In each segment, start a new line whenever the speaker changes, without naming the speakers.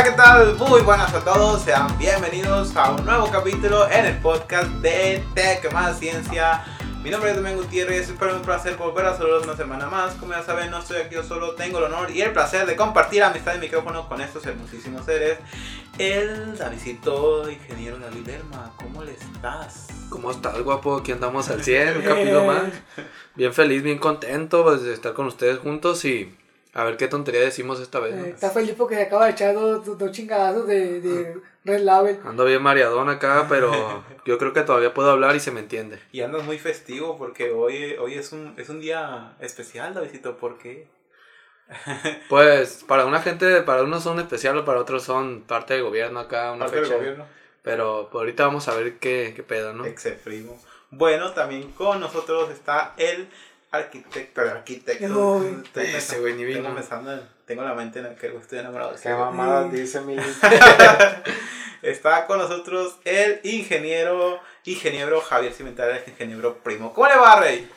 Hola, ¿qué tal? Muy buenas a todos, sean bienvenidos a un nuevo capítulo en el podcast de Tech Más Ciencia. Mi nombre es Domingo Gutiérrez, espero un placer volver a saludarlos una semana más. Como ya saben, no estoy aquí yo solo, tengo el honor y el placer de compartir amistad de micrófono con estos hermosísimos seres. El Davidito, ingeniero David Lerma, ¿cómo le estás?
¿Cómo estás, guapo? Aquí andamos al 100, un capítulo más. Bien feliz, bien contento pues, de estar con ustedes juntos y a ver qué tontería decimos esta vez. ¿no?
Eh, está feliz porque acaba de echar dos, dos, dos chingadazos de, de Red Label.
Ando bien mareadón acá, pero yo creo que todavía puedo hablar y se me entiende.
Y andas muy festivo porque hoy, hoy es, un, es un día especial, Davidito, ¿por qué?
Pues para una gente, para unos son especiales, para otros son parte del gobierno acá, una
Parte del gobierno.
Pero pues, ahorita vamos a ver qué, qué pedo, ¿no?
Exe primo. Bueno, también con nosotros está el arquitecto, el arquitecto.
Uy.
Estoy
Ese güey ni
tengo
vino.
pensando en- tengo la mente en la que estoy enamorado
¿Qué
güey.
mamadas dice mi
Está con nosotros el ingeniero, ingeniero Javier Cimentales, ingeniero primo. ¿Cómo le va, Rey?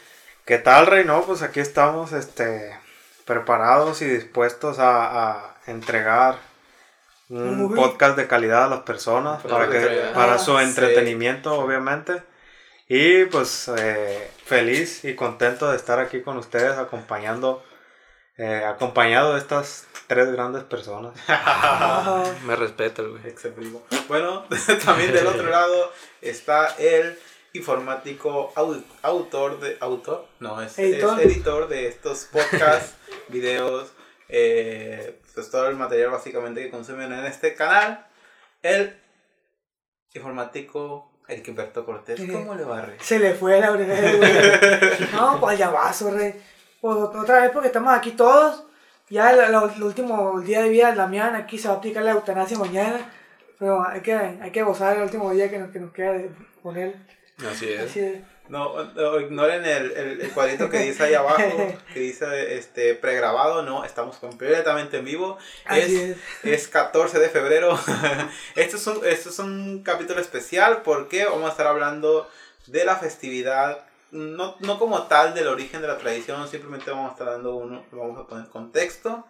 ¿Qué tal, Rey? No, pues aquí estamos este, preparados y dispuestos a, a entregar un
Uy.
podcast de calidad a las personas para, que, para su
Ah,
entretenimiento, obviamente. Y pues eh, feliz y contento de estar aquí con ustedes acompañando, eh, acompañado de estas tres grandes personas.
Ajá.
Me respeta el güey.
Bueno, también del otro lado está el informático au- autor de autor no es
Editor.
es editor de estos podcasts videos eh, pues todo el material básicamente que consumen en este canal el informático Eric Humberto Cortés cómo le va Rey?
Se le fue la oreja, güey. No, pues ya vaso, rey. Pues otra vez porque estamos aquí todos. Ya el, el- el último día de vida de Damián, aquí se va a aplicar la eutanasia mañana. Pero hay que, hay que gozar el último día que nos, que nos queda de, con él.
Así es.
Así es.
No, no, ignoren el, el, el cuadrito que dice ahí abajo, que dice este pregrabado, no, estamos completamente en vivo. Es,
es.
es 14 de febrero. Este es, un, este es un capítulo especial porque vamos a estar hablando de la festividad, no, no como tal del origen de la tradición, simplemente vamos a estar dando uno, vamos a poner contexto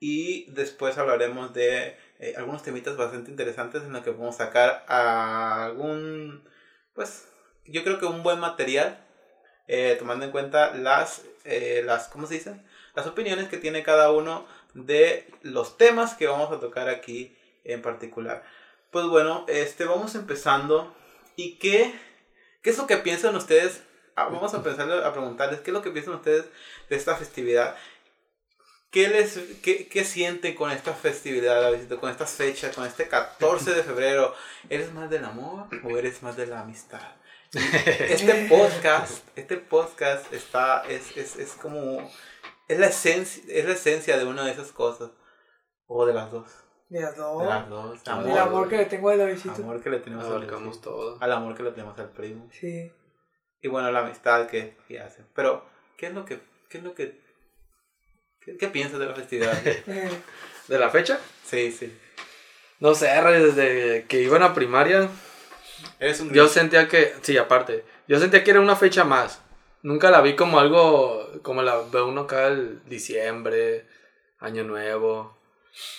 y después hablaremos de eh, algunos temitas bastante interesantes en los que podemos sacar algún, pues yo creo que un buen material, eh, tomando en cuenta las, eh, las, ¿cómo se dice? Las opiniones que tiene cada uno de los temas que vamos a tocar aquí en particular. Pues bueno, este, vamos empezando. ¿Y qué, qué es lo que piensan ustedes? Ah, vamos a empezar a preguntarles qué es lo que piensan ustedes de esta festividad. ¿Qué, les, qué, qué sienten con esta festividad, con estas fechas, con este 14 de febrero? ¿Eres más del amor o eres más de la amistad? Este podcast, este podcast está, es, es, es como, es la, esencia, es la esencia de una de esas cosas. O de las dos.
De las dos.
De las dos.
El
El amor que le tengo al Davidcito.
Amor que le tenemos al
Abarcamos todo.
al amor que le tenemos al primo.
Sí.
Y bueno, la amistad que, que hace. Pero, ¿qué es lo que, qué es lo que, qué, qué piensas de la festividad?
Eh,
¿De la fecha?
sí, sí.
No sé, Rey, desde que iba a la primaria,
Un
Yo sentía que, sí, aparte, yo sentía que era una fecha más. Nunca la vi como algo, como la ve uno acá el diciembre, Año Nuevo.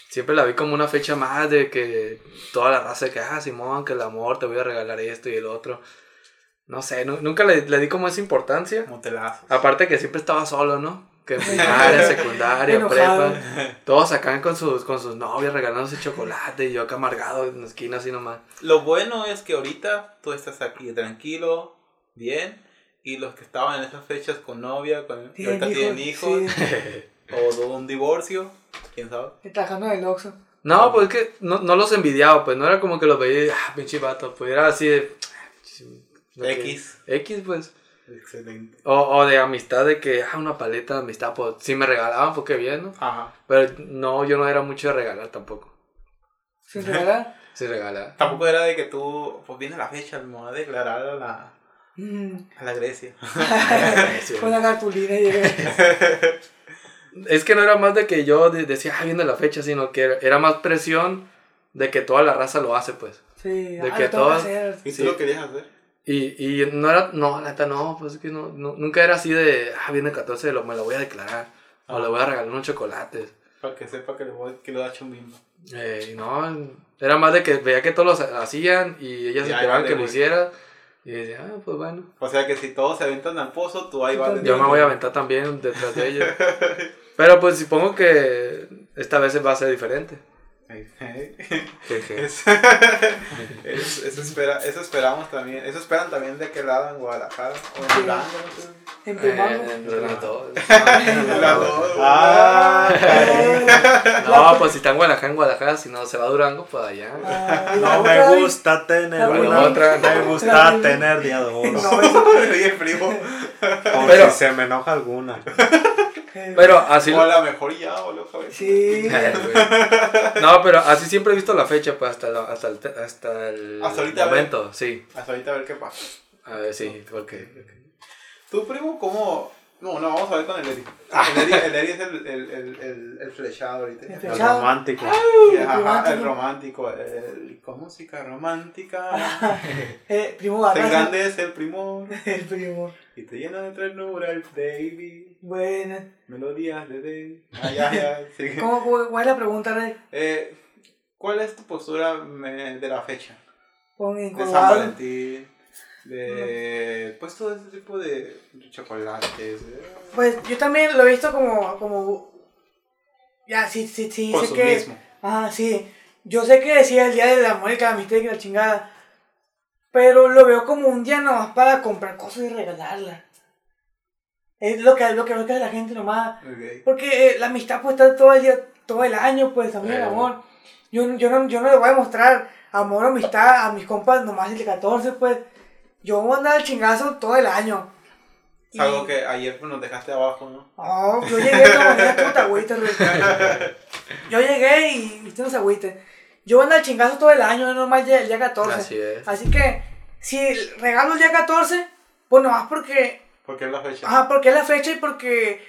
Siempre la vi como una fecha más de que toda la raza que, ah, Simón, que el amor, te voy a regalar esto y el otro. No sé, nu- nunca le, le di como esa importancia.
motelazos.
Aparte que siempre estaba solo, ¿no? Que en primaria, secundaria,
Enojado.
prepa. Todos acá con sus, con sus novias regalándose chocolate y yo acá amargado en la esquina así nomás.
Lo bueno es que ahorita tú estás aquí tranquilo, bien. Y los que estaban en esas fechas con novia, con, que ahorita tienen hijos,
hijos,
o un divorcio, quién sabe.
sí. Trabajando en el Oxxo.
No, pues es que no, no los envidiaba, pues no era como que los veía y, ah, pinche vato, pues era así de... que-
X.
X, pues.
Excelente.
O, o de amistad, de que, ah, una paleta de amistad, pues sí me regalaban, pues qué bien, ¿no?
Ajá.
Pero no, yo no era mucho de regalar tampoco.
Sin regalar.
Sí regalaba.
Tampoco era de que tú, pues viene la fecha, me voy a declarar a la,
Mm.
a la Grecia.
Con la cartulina y llegué.
Es que no era más de que yo de- decía, ah, viene la fecha, sino que era, era más presión de que toda la raza lo hace, pues.
Sí,
De
ah,
que
lo
todas-
hacer.
¿Y tú
Sí.
lo querías hacer?
Y, y no era, no, la neta no, pues es que no, no- nunca era así de, ah, viene el 14, lo, me lo voy a declarar. O
Ah.
le voy a regalar unos chocolates.
Para que sepa que, le voy, que lo ha hecho un bimbo.
Eh, no, era más de que veía que todos lo hacían y ellas esperaban
vale,
que lo hiciera. Y decía, ah, pues bueno.
O sea que si todos se aventan al pozo, tú ahí vas.
Yo me voy a aventar también detrás de ellos. Pero pues supongo que esta vez va a ser diferente.
Eso, espera, eso esperamos también. Eso esperan también de qué lado en Guadalajara. O en. Durango.
En
Eh. Las dos,
Ah,
No, pues si está en Guadalajara, en Guadalajara, si no se va a Durango, pues allá.
Ah,
no me gusta tener una-
otra,
Me gusta
La-
tener día de oro.
No, eso-
primo.
Pero-
si se me enoja alguna.
Pero así.
O a la mejor ya, boludo, cabeza.
Sí.
No, pero así siempre he visto la fecha, pues hasta, la- hasta el, hasta el
Hasta ahorita,
momento, sí.
Hasta ahorita a ver qué pasa.
A ver, sí, porque.
¿Tu primo cómo.? No, no, vamos a ver con el Eri. El Eri, el Eri es el, el, el, el, el flechado ahorita.
El
El
flechado.
romántico.
Y, ajá,
romántico.
el romántico. El, con música romántica.
Eh, primo
Se
Barraza.
engrandece el primor.
El primo.
Y te llena de ternura el baby.
Bueno.
Melodías de day. Ah, ya, ya. sigue.
¿Cómo, cuál es la pregunta, Rey?
Eh, ¿Cuál es tu postura de la fecha?
Con
De San. Valentín. De. Pues todo ese tipo de chocolates. eh,
Pues yo también lo he visto como. como ya, sí, sí, sí. Sé que. Ah, sí. Yo sé que decía el día del amor y la amistad y que la chingada. Pero lo veo como un día nomás para comprar cosas y regalarlas. Es lo que, lo que hace la gente nomás. Porque eh, la amistad puede estar todo el día, todo el año, pues también el amor. Yo, yo, no, yo no le voy a mostrar amor o amistad a mis compas nomás el de 14, pues. Yo voy a andar al chingazo todo el año. Y-
algo que ayer pues, nos dejaste abajo, ¿no?
Oh, yo llegué como día puta agüita, güey. Yo llegué y viste unos agüites. Yo voy a andar al chingazo todo el año, no nomás el día, el día 14.
Así es.
Así que, si regalo el día 14, pues nomás porque
Porque es la fecha.
Ajá, porque es la fecha y porque,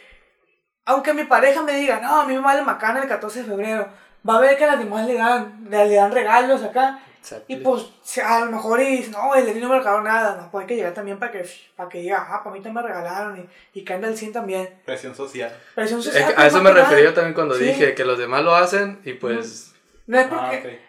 aunque mi pareja me diga, no, a mí me vale macana el 14 de febrero, va a ver que a las demás le dan, le, le dan regalos acá. Y pues, a lo mejor y no, el de no me regaló nada, no, pues hay que llegar también para que, para que diga, ah, para mí también me regalaron y, y que anda el 100 también.
Presión social.
Presión
Es
social,
que
pues,
a eso
más
me refería yo también cuando
Sí.
dije que los demás lo hacen y pues.
No es
Ah,
porque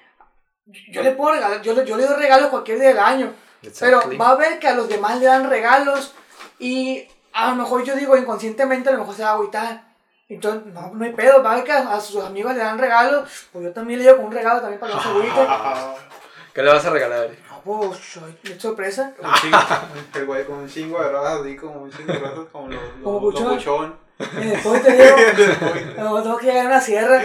ok.
yo le puedo regalar, yo, le- yo le doy regalos cualquier día del año. Pero
exactly.
va a ver que a los demás le dan regalos y a lo mejor yo digo inconscientemente a lo mejor se va a agüitar. Entonces, no, no hay pedo, va a ver que a, a sus amigos le dan regalos, pues yo también le llevo con un regalo también para que no se agüite.
Ah,
¿Qué le vas a regalar?
No, pues, es sorpresa.
un chingo, el güey con un chingo de rosas, así como un chingo de rosas, como los, los, los
buchón. Y después te digo, no, tengo que llegar a una sierra.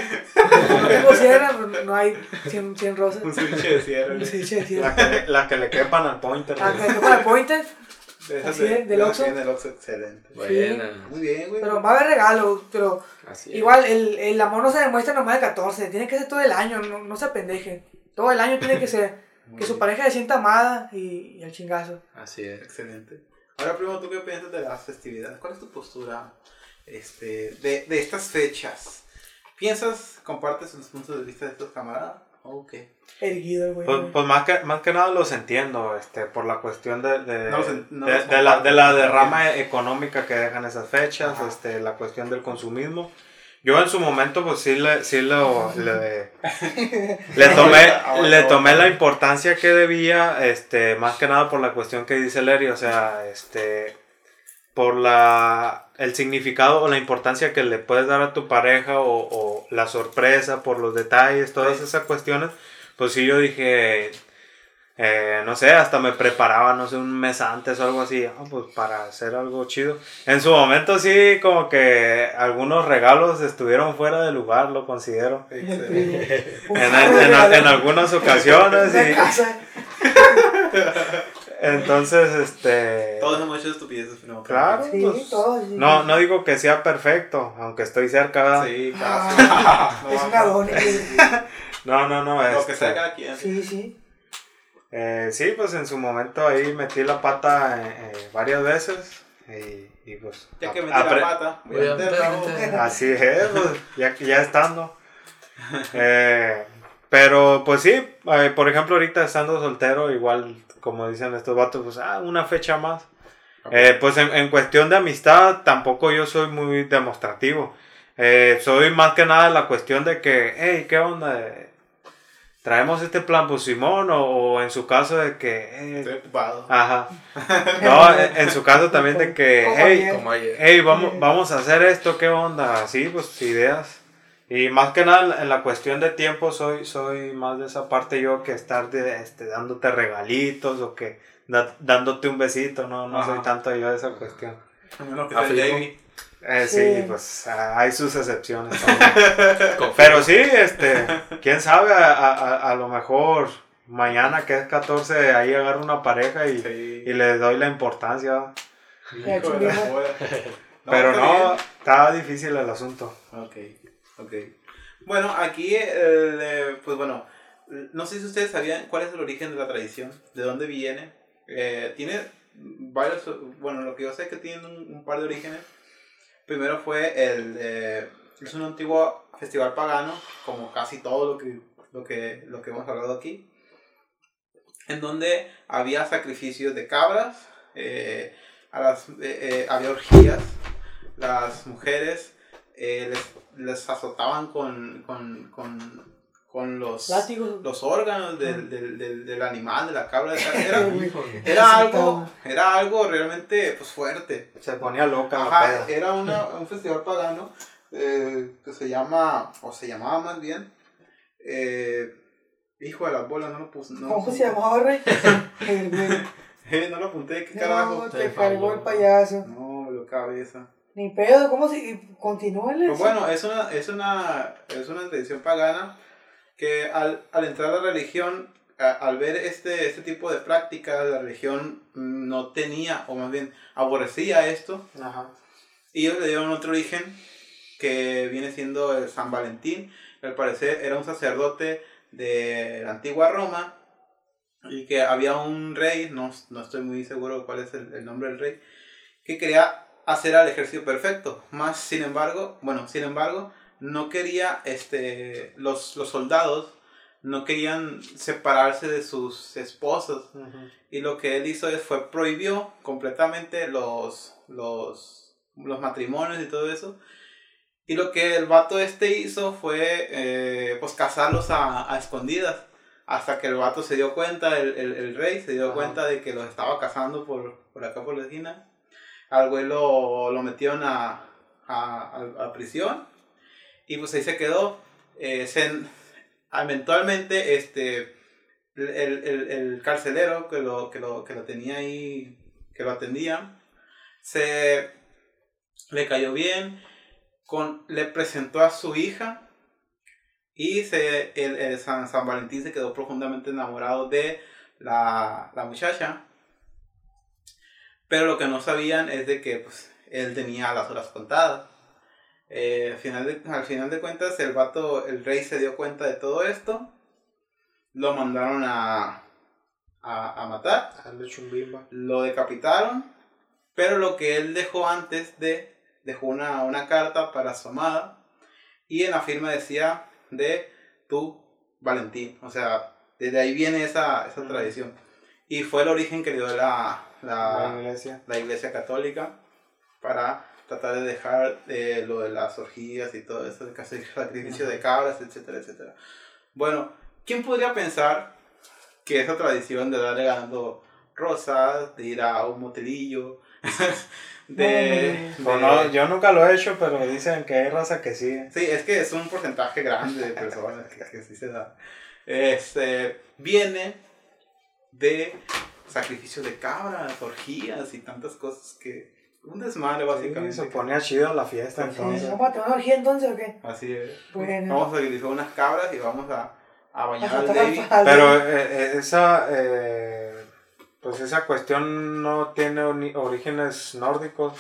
No tengo sierra, pues, no hay 100, 100 rosas.
Un switch de cierre.
Un switch de sierra.
que, le, la que le quepan al pointer.
Ah, que para el pointer,
De
Así
de-
es, del
de-
Oxxo.
sí, del Oxxo, excelente.
Buena.
Muy bien, güey.
pero va a haber regalos, pero
Así.
Igual, el, el amor no se demuestra nomás el 14, tiene que ser todo el año, no, no se apendejen. Todo el año tiene que ser. Que su pareja se sienta amada y, y el chingazo.
Así es.
Excelente. Ahora, primo, ¿tú qué piensas de las festividades? ¿Cuál es tu postura este, de, de estas fechas? ¿Piensas, compartes los puntos de vista de estos camaradas? ¿O qué?
Erguido güey.
Pues, pues más, que, más que nada los entiendo, este, por la cuestión de, de,
No en- no
de- de la, de la derrama económica que dejan esas fechas,
Ajá.
este, la cuestión del consumismo. Yo en su momento pues sí le, sí lo, le, le tomé,
Ahorita-
le tomé la importancia que debía, este, más que nada por la cuestión que dice Lery, o sea, este, por la, el significado o la importancia que le puedes dar a tu pareja o, o la sorpresa por los detalles, todas
Sí.
esas cuestiones, pues sí yo dije, eh, no sé, hasta me preparaba, no sé, un mes antes o algo así, ah, pues para hacer algo chido. En su momento sí, como que algunos regalos estuvieron fuera de lugar, lo considero. En, en-
regalado,
en algunas ocasiones y
casa.
entonces, este...
Todos hemos hecho estupideces, primo.
Claro.
Sí,
pues,
todo. sí.
No, no digo que sea perfecto, aunque estoy cerca. ¿verdad?
Sí,
Ah,
casi.
es
No,
un adón.
No, no, no.
Lo
este,
que sea cada quien.
Sí, sí.
eh, sí, pues en su momento ahí metí la pata eh, eh, varias veces y, y pues...
Ya que metí la pata, voy a meter la.
Así es, pues, ya, ya estando. Eh, pero pues sí, eh, por ejemplo, ahorita estando soltero, igual como dicen estos vatos, pues ah, una fecha más. Eh, pues en, en cuestión de amistad, tampoco yo soy muy demostrativo. Eh, soy más que nada la cuestión de que, hey, ¿qué onda? Eh, Traemos este plan, pues Simón, o, o en su caso de que, eh,
Estoy ocupado.
ajá. No, en, en su caso también de que, hey, hey, vamos, vamos a hacer esto, ¿qué onda? Sí, pues ideas. Y más que nada en la- cuestión de tiempo soy, soy más de esa parte yo que estar de, este, dándote regalitos o que da- dándote un besito, no, no
Ajá.
soy tanto yo de esa cuestión.
Que. Jamie.
Eh, sí.
Sí.
pues ah, hay sus excepciones. también. Pero sí, este, quién sabe, a, a- a- lo mejor mañana que es 14 ahí agarro una pareja y,
Sí.
y le doy la importancia. Pero no, está difícil el asunto.
Ok, ok. Bueno, aquí, eh, pues bueno, no sé si ustedes sabían cuál es el origen de la tradición, de dónde viene. Eh, tiene varios, bueno, lo que yo sé es que tiene un, par de orígenes. Primero fue el, eh, es un antiguo festival pagano, como casi todo lo que, lo que, lo que hemos hablado aquí, en donde había sacrificios de cabras, a las, había orgías, las mujeres eh, les, les azotaban con, con, con, con los, los órganos del, del, del, del animal, de la cabra. Era, era, algo, era algo realmente pues, fuerte.
Se ponía loca
Ajá, era una, un festival pagano eh, que se llama, o se llamaba más bien, eh, hijo de las bolas, no lo puse. No,
¿Cómo se llamaba, rey?
Eh, no lo apunté, qué carajo.
No,
Te
cargó el payaso.
No, lo cabeza.
Ni pedo, ¿cómo se continúa el
Pues bueno, es una, es una, es una tradición pagana que al, al entrar a la religión, a- al ver este, este tipo de prácticas, la religión no tenía, o más bien aborrecía esto,
Ajá.
y ellos le dieron otro origen que viene siendo el San Valentín. Al parecer era un sacerdote de la antigua Roma y que había un rey, no, no estoy muy seguro cuál es el, el nombre del rey, que quería hacer al ejército perfecto. Más sin embargo, bueno, sin embargo, no quería, este, los, los soldados no querían separarse de sus esposas. Y lo que él hizo es, fue prohibió completamente los, los, los matrimonios y todo eso. Y lo que el vato este hizo fue, eh, pues, casarlos a, a escondidas. Hasta que el vato se dio cuenta, el, el, el rey se dio cuenta de que los estaba casando por, por acá por la esquina. Al güey lo, metieron a, a, prisión. Y pues ahí se quedó. Eh, eventualmente, este, el, el, el carcelero que lo, que, lo, que lo tenía ahí, que lo atendía, se le cayó bien, con, le presentó a su hija y se, el San, San Valentín se quedó profundamente enamorado de la, la muchacha. Pero lo que no sabían es de que pues, él tenía las horas contadas. Eh, al, final de, al final de cuentas, el vato, el rey se dio cuenta de todo esto. Lo mandaron a, a, a matar. Lo decapitaron. Pero lo que él dejó antes de, dejó una, una carta para su amada. Y en la firma decía de tu Valentín. O sea, desde ahí viene esa, esa tradición. Y fue el origen que le dio la,
La
la,
iglesia.
la iglesia católica para tratar de dejar eh, lo de las orgías y todo eso, de hacer sacrificio de cabras, etcétera, etcétera. Bueno, ¿quién podría pensar que esa tradición de darle ganando rosas, de ir a un motelillo, de...
No,
Pues
de-
no, yo nunca lo he hecho, pero dicen que hay raza que sí.
Sí, es que es un porcentaje grande de personas que, que sí se da. Este, viene de sacrificios de cabras, orgías y tantas cosas que... Un desmadre
Sí,
básicamente.
se ponía chido la fiesta
Sí,
entonces.
¿Vamos a tomar una orgía entonces o qué?
Así es.
Bueno.
Vamos a sacrificar unas cabras y vamos a, a bañar al David.
Pero eh, eh, esa, eh, pues esa cuestión no tiene orígenes nórdicos,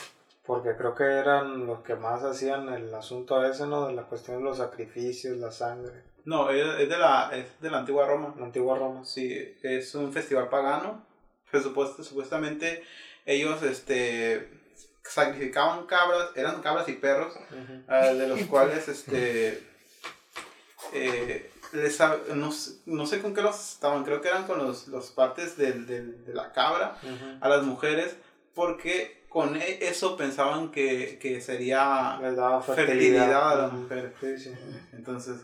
porque creo que eran los que más hacían el asunto ese, ¿no? De la cuestión de los sacrificios, la sangre,
No, es, es de la, es de la antigua Roma.
la antigua Roma.
Sí, es un festival pagano. Pues, supuestamente ellos este, sacrificaban cabras, eran cabras y perros, ah, de los cuales este, eh, les no, sé- no sé con qué los estaban, creo que eran con los, los partes del, del- de la cabra a las mujeres porque con e- eso pensaban que, que sería fertilidad
fertilidad
a las mujeres. Entonces,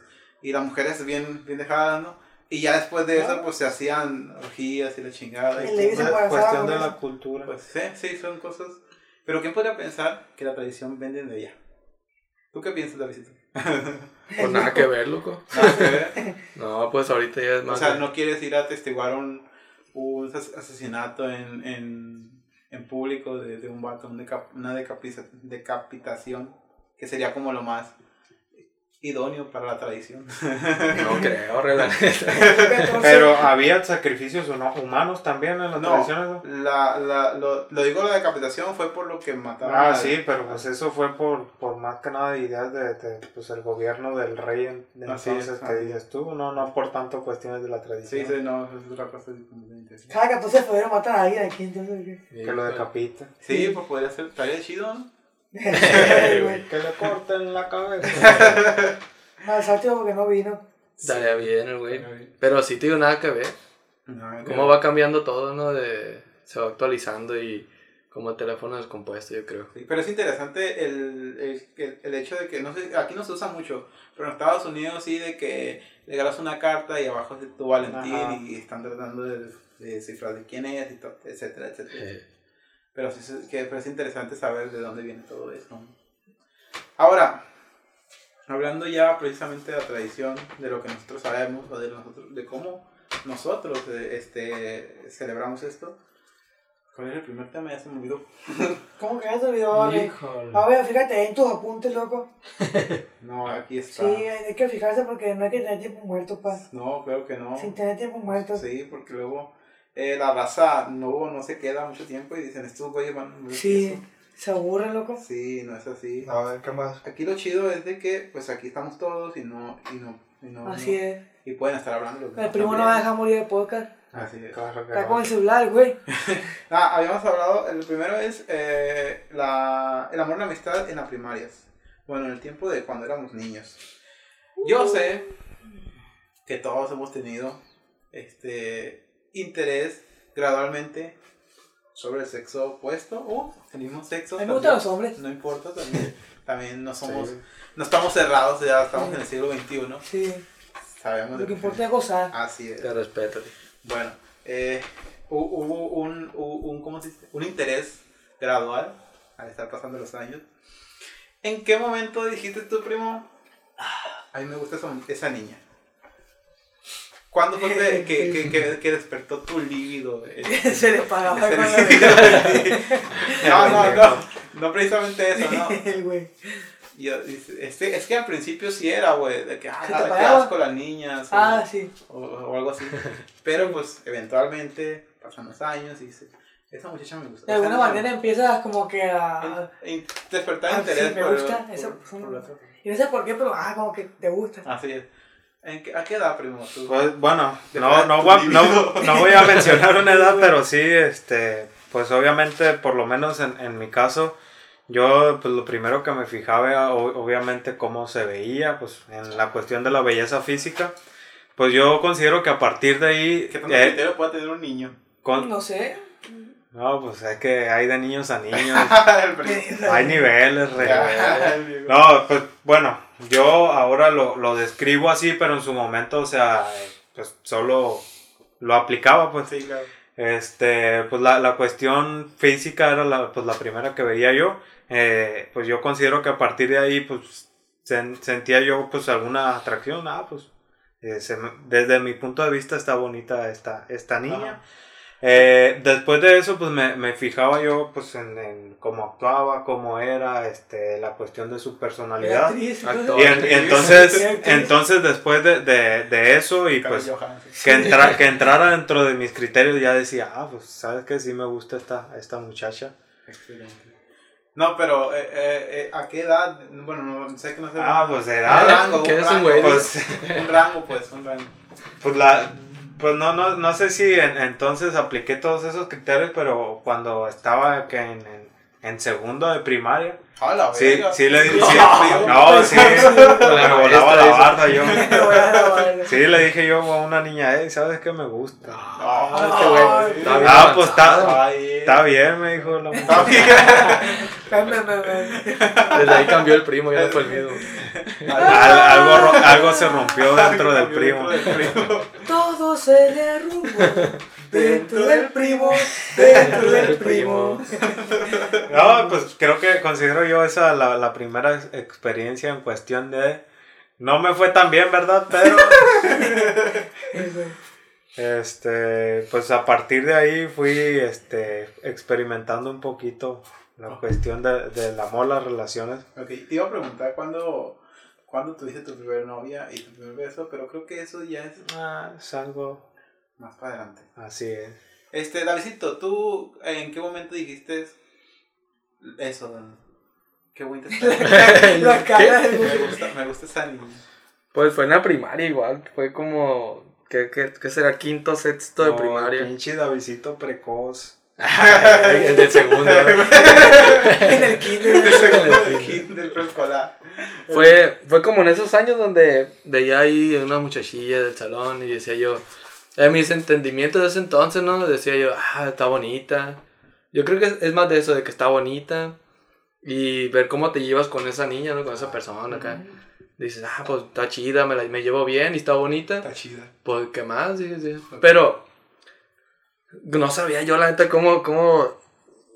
y las mujeres bien, bien dejadas, ¿no? Y ya después de eso, pues se hacían orgías y la chingada. Y,
embarazaba
cuestión de la cultura.
pues sí, sí, son cosas. Pero ¿quién podría pensar que la tradición vende de allá? ¿Tú qué piensas, Davidito?
Pues nada que ver, loco.
Nada que ver.
No, pues ahorita ya es
O
más.
sea,
de-
no quieres ir a atestiguar un, un as- asesinato en, en, en público de, de un vato, un decap- una decapitación, que sería como lo más idóneo para la tradición.
No creo.
Entonces,
Pero había sacrificios humanos también en las
No,
tradiciones. ¿no?
la, la, lo, lo digo la decapitación fue por lo que mataron.
Ah,
a-
sí, pero pues eso fue por, por más que nada ideas de, de, pues el gobierno del rey en, de entonces
es,
que dices tú, no, no por tanto cuestiones de la
Sí,
tradición.
sí, no, es otra cosa diferente.
cada 14 de febrero matan a alguien aquí, entonces. ¿qué?
Que lo decapita.
Sí, pues podría ser, estaría chido, ¿no?
Güey.
Que le corten la cabeza.
Al sátiro porque no vino.
Estaría bien el güey. Pero sí, te digo, nada que ver.
No,
Cómo va cambiando todo, ¿no? De, se va actualizando y como el teléfono descompuesto, yo creo.
Sí, pero es interesante el, el, el, el hecho de que, no sé, aquí no se usa mucho, pero en Estados Unidos sí, de que le ganas una carta y abajo es tu Valentín
Ajá.
y están tratando de, de descifrar de quién es, y todo, etcétera, etcétera.
Eh,
Pero sí es- que, es interesante saber de dónde viene todo eso. Ahora, hablando ya precisamente de la tradición, de lo que nosotros sabemos, o de, nosotros, de cómo nosotros eh, este, celebramos esto. ¿Cuál era el primer tema? Ya se me olvidó.
¿Cómo que ya se olvidó? A ver, fíjate en tus apuntes, loco.
No, aquí está.
Sí, hay que fijarse porque no hay que tener tiempo muerto, pa.
No, creo que no.
Sin tener tiempo muerto.
Sí, porque luego eh, la raza no, no se queda mucho tiempo y dicen, estos güeyes van a
Sí,
eso".
se aburren, loco.
Sí, no es así.
A ver, ¿qué más?
Aquí lo chido es de que, pues aquí estamos todos y no, y no, y no,
Así
no-
es.
Y pueden estar hablando. lo que
El primo no va a dejar morir el podcast.
Así es.
Claro
Está con el celular, güey.
Ah, habíamos hablado, el primero es eh, la, el amor y la amistad en las primarias. Bueno, en el tiempo de cuando éramos niños. Yo sé que todos hemos tenido este interés gradualmente sobre el sexo opuesto o el mismo sexo.
Me gustan los hombres.
No importa, también, también no somos,
Sí.
no estamos cerrados, ya estamos en el siglo XXI.
Sí.
Sabemos
Lo que importa es gozar.
Así es.
Te respeto.
Bueno, eh, hu- hubo un, un, un- ¿cómo se dice? un interés gradual al estar pasando los años. ¿En qué momento dijiste tú, primo? "Ah, A mí me gusta esa, esa niña. ¿Cuándo fue que, que, que, que- despertó tu líbido? eh?
Se le pagaba con la.
No, no, no. No precisamente eso, no.
El güey.
Yo, dice, es, que, es que al principio sí era, güey, de que, ah,
¿Se te
asco las niñas. o-
Ah, sí.
o, o algo así. Pero pues eventualmente pasan los años y dice, esa muchacha me gusta.
De alguna manera empiezas como que a...
en- en- despertar
Ah,
interés
sí, me
por,
gusta
por-
esa
por
no sé por qué, pero ah, como que te gusta.
Así es. ¿En qué- ¿A qué edad, primo? Tú?
Pues bueno, no, no, voy a, no, no voy a mencionar una edad, pero sí, este, pues obviamente, por lo menos en, en mi caso, yo pues lo primero que me fijaba era obviamente cómo se veía, pues en la cuestión de la belleza física, pues yo considero que a partir de ahí,
¿Qué tanto
eh,
criterio puede tener un niño?
con-
No sé.
no, pues es que hay de niños a niños, hay niveles, re-
Ya, el viejo.
No, pues bueno, yo ahora lo, lo describo así, pero en su momento, o sea, pues solo lo aplicaba, pues.
Sí, claro.
Este, pues la, la cuestión física era la, pues la primera que veía yo. Eh, pues yo considero que a partir de ahí, pues sen- sentía yo pues alguna atracción. Ah, pues eh, se desde mi punto de vista está bonita esta, esta niña.
Ajá.
Eh, después de eso, pues me, me fijaba yo pues en, en cómo actuaba, cómo era, este, la cuestión de su personalidad.
Actriz,
Actor.
Y, en- y entonces,
actriz.
entonces después de, de, de eso y pues que, entra, que entrara dentro de mis criterios ya decía, ah, pues sabes que sí me gusta esta, esta muchacha.
Excelente. No, pero eh, eh, eh, ¿a qué edad? Bueno, no sé que no sé.
Ah, pues
un
edad.
rango,
¿Qué
un
es un
rango?
Pues,
un rango, pues, un rango.
pues la... Pues no, no, no sé si en- entonces apliqué todos esos criterios, pero cuando estaba que en, en, en segundo de primaria,
A la
sí,
verga.
sí le dije,
No,
sí, no, sí, me volaba la barda yo. Sí, le dije yo a una niña, hey, ¿sabes qué me gusta?
Ah,
este güey.
Ah, pues está- Está bien, me dijo la
Está
Desde ahí cambió el primo, ya no fue el mismo.
Al- algo, algo se rompió dentro del primo.
Todo se derrumbó dentro del primo, dentro del primo.
No, pues creo que considero yo esa la, la primera ex- experiencia en cuestión de... No me fue tan bien, ¿verdad? Pero, este, pues a partir de ahí fui, este, experimentando un poquito la cuestión de, de la amor, las relaciones.
Ok, te iba a preguntar cuándo, cuándo tuviste tu primera novia y tu primer beso, pero creo que eso ya es
Ah, es algo
más para adelante.
así es.
Este, Davidito, ¿tú en qué momento dijiste eso? don? Qué bonita.
La cara de
me, gusta, me gusta esa niña.
Pues fue en la primaria igual, fue como, ¿qué, qué, qué será? Quinto, sexto de
No,
primaria.
Pinche Davidito precoz.
el del segundo. ¿no?
en el kinder.
De segundo de kinder, del preescolar.
Fue, fue como en esos años donde veía ahí una muchachilla del salón y decía yo, en mis entendimientos de ese entonces, ¿no? Decía yo, ah, está bonita. Yo creo que es, es más de eso, de que está bonita. Y ver cómo te llevas con esa niña, ¿no? Con esa persona acá. Dices, ah, pues está chida, me, la, me llevo bien y está bonita.
Está chida.
Pues, ¿qué más? Sí, sí. Pero no sabía yo, la neta, cómo, cómo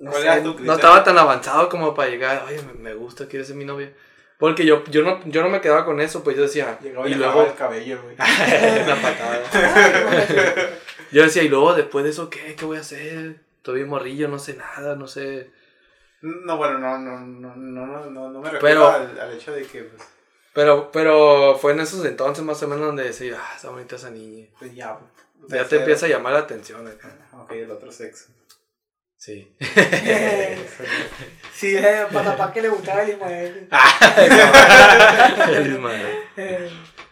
no,
¿Cuál
sé,
era tu
no estaba tan avanzado como para llegar, oye, me, me gusta, quiere ser mi novia. Porque yo, yo, no, yo no me quedaba con eso, pues yo decía,
Llegaba y,
luego,
el cabello, güey.
una patada. Yo decía, y luego después de eso, ¿qué? ¿Qué voy a hacer? Todavía morrillo, no sé nada, no sé.
No, bueno, no, no, no, no, no, no, no me refiero
Pero-
al, al hecho de que, pues,
Pero, pero fue en esos entonces más o menos donde decía, ah, está bonita esa niña.
pues ya. pues,
Ya te empieza a llamar la atención acá.
Ok, el otro sexo.
Sí.
Sí, eh, para tapar que le gustaba el Ismael.
Feliz madre.
Eh,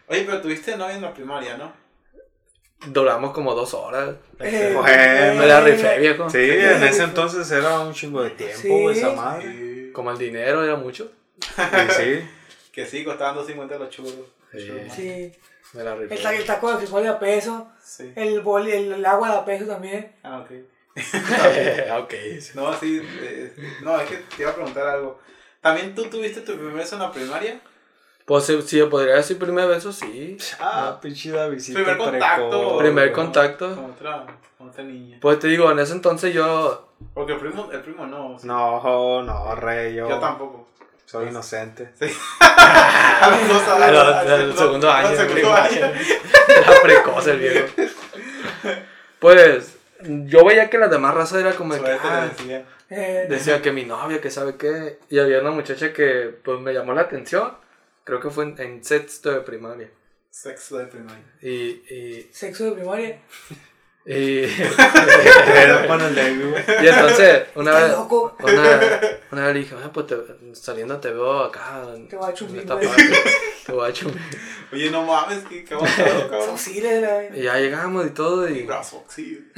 Oye, pero tuviste novia en la primaria, ¿no?
Duramos como dos horas.
eh,
Bueno.
Me la rifé, viejo.
Sí, en ese entonces era un chingo de tiempo,
Sí.
esa madre.
Sí.
Como el dinero era mucho.
Sí, sí.
Que sí, costaban 2.50 los churros.
Sí.
Churros.
Sí.
Me la.
El, ta- el taco de frijol de a peso.
Sí.
El, bol, el, el agua de a peso también.
Ah, ok.
Ah, ok.
No, sí. eh, no, es que te iba a preguntar algo. ¿También tú tuviste tu primer beso en la primaria?
Pues si, si yo podría decir primer beso, sí.
Ah, pinche Davidito.
Primer contacto.
precoz.
Primer
Con
contacto.
otra, con otra niña.
Pues te digo, en ese entonces yo.
Porque el primo, el primo no. o sea,
No, no, rey, yo,
Yo tampoco.
Soy inocente.
A los dos a-
Al,
al-
al segundo
al
año.
segundo año.
Era precoz el viejo. Pues yo veía que las demás razas era como de que. Ah,
decía.
Eh,
decía que mi novia, que sabe qué. Y había una muchacha que pues me llamó la atención. Creo que fue en, en sexto de primaria.
Sexo de primaria.
Y. Y.
sexo de primaria.
Y,
David, güey.
y entonces, una vez.
loco.
Una, una vez le dije, "Ah, pues te- saliendo te veo acá.
Te voy a chumir.
Te voy a chumir.
Oye, no mames, que qué avanzado, cabrón.
La-
Y ya llegamos y todo. Y,
Brazo, sí.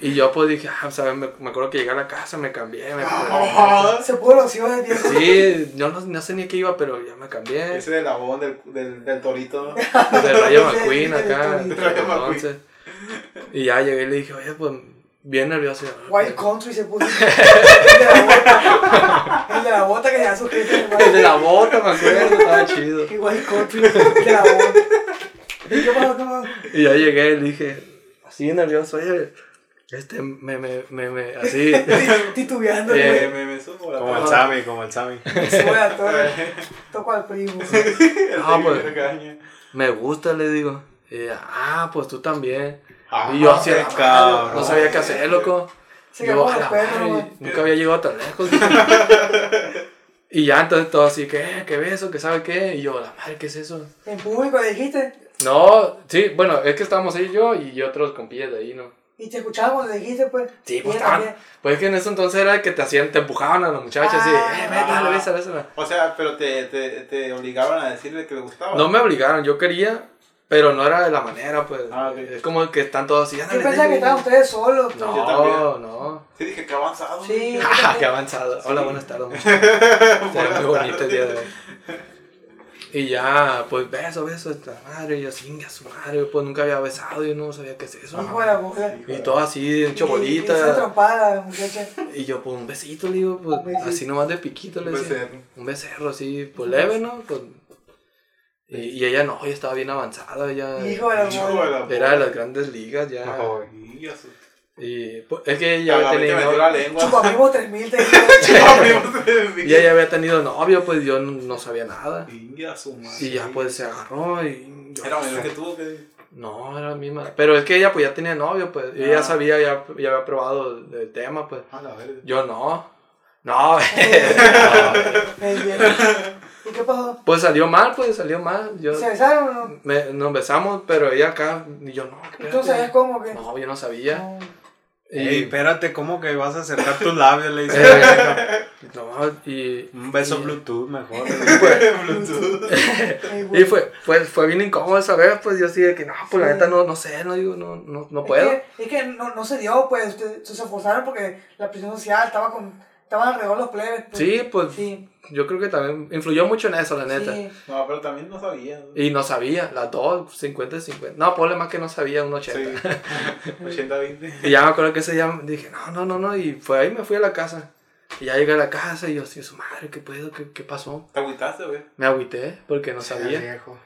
y, y yo pues dije, ah, ¿sabes? Me, me acuerdo que llegué a la casa, me cambié. Me,
Ah,
Se pudo loción, viejo.
sí, yo no, no sé ni a qué iba, pero ya me cambié.
Ese del abón del, del, del torito.
De Rayo McQueen acá.
De
Rayo
Entonces. Y ya llegué y le dije, oye, pues bien nervioso.
Wild Country se puso. El de la bota. El de la bota que se da su jefe.
El de la bota, me acuerdo, estaba chido.
Y Wild Country. El de la bota. ¿Y qué pasó? ¿Qué pasó?
Y ya llegué y le dije, así nervioso, oye, este, me, me, me, me, así.
Titubeando.
Eh,
Me,
güey.
me, me subo la
Como el. Sammy, como el Sammy.
Se fue a todo. Toco al primo.
Ah, pues. Me gusta, le digo. Y ella, ah, pues tú también.
Ah,
y yo así, ah,
cabrón.
no sabía qué hacer, loco.
Se
yo,
quedó
"A
con
la
perro,
madre, nunca había llegado tan lejos. y ya entonces todo así, ¿qué? ¿Qué beso? ¿Qué sabe qué? Y yo, la madre, ¿qué es eso?
En público dijiste.
No, sí, bueno, es que estábamos ahí yo y otros compillas de ahí, ¿no?
Y te escuchábamos, le dijiste, pues.
Sí, pues estaban. Pues es que en ese entonces era que te hacían, te empujaban a los muchachos así,
Ah.
eh, ven, dale, bésala, bésala.
O sea, pero te, te, te obligaban a decirle que le gustaba.
No me obligaron, yo quería, pero no era de la manera, pues.
Ah, ok.
Es como que están todos así,
Yo pensaba que estaban
dale".
ustedes solos. pues.
Yo también.
No, no.
Sí, dije que avanzado.
Sí.
Qué avanzado. Hola, buenas tardes, ve muy bonito el día de hoy. Y ya, pues beso, beso, esta madre. Y yo, singa su madre, pues nunca había besado, yo no sabía qué es eso.
Hijo de la bola.
Y todo así, bolita.
trompada, la muchacha.
Y yo, pues un besito, le digo, pues así nomás de piquito le
Un
decía.
becerro.
Un becerro, así, pues leve, ¿no? Pues, y, y ella no, ella estaba bien avanzada, ella
Hijo de la
Hijo de
bola.
la
era de las grandes ligas ya.
Y
pues, es que
Ya,
ella había tenido
la lengua.
Chupamimo 3000 te
y ella ya había tenido novio, pues yo no, no sabía nada.
Y a su madre.
Y ya pues se agarró y yo-
Era menor que tú, que.
No, era la misma. Pero es que ella pues ya tenía novio, pues. Y ella
Ah.
sabía, ya, ya había probado el tema, pues.
A la.
Yo no. No,
El viejo. ¿Y qué pasó?
pues salió mal, pues salió mal. Yo,
¿Se besaron o no?
me- nos besamos, pero ella acá, y yo no.
¿Y tú sabías cómo que?
No, yo no sabía.
No.
Y,
Ey, espérate, ¿cómo que vas a acercar tus labios? Le dice.
eh, no, y,
Un beso
y-
Bluetooth mejor.
Bluetooth.
Ey, güey.
y fue, fue, fue bien incómodo esa vez, pues yo así de que no, pues la
Sí.
neta no, no sé, no digo, no, no, no puedo.
Es que, es que no, no se dio, pues, ustedes se esforzaron porque la prisión social estaba con, estaban alrededor los plebes. pues.
Sí, pues
Sí,
yo creo que también influyó mucho en eso, la neta.
sí.
No, pero también no sabía. ¿no?
Y no sabía, las dos, 50 y 50. No, ponle más que no sabía, un 80.
Sí. 80-20.
Y ya me acuerdo que ese día dije, no, no, no, no. Y fue ahí, me fui a la casa. Y ya llegué a la casa y yo así, su madre, ¿qué pedo? ¿Qué, qué pasó?
¿Te agüitaste, güey?
Me agüité porque no sabía.
viejo.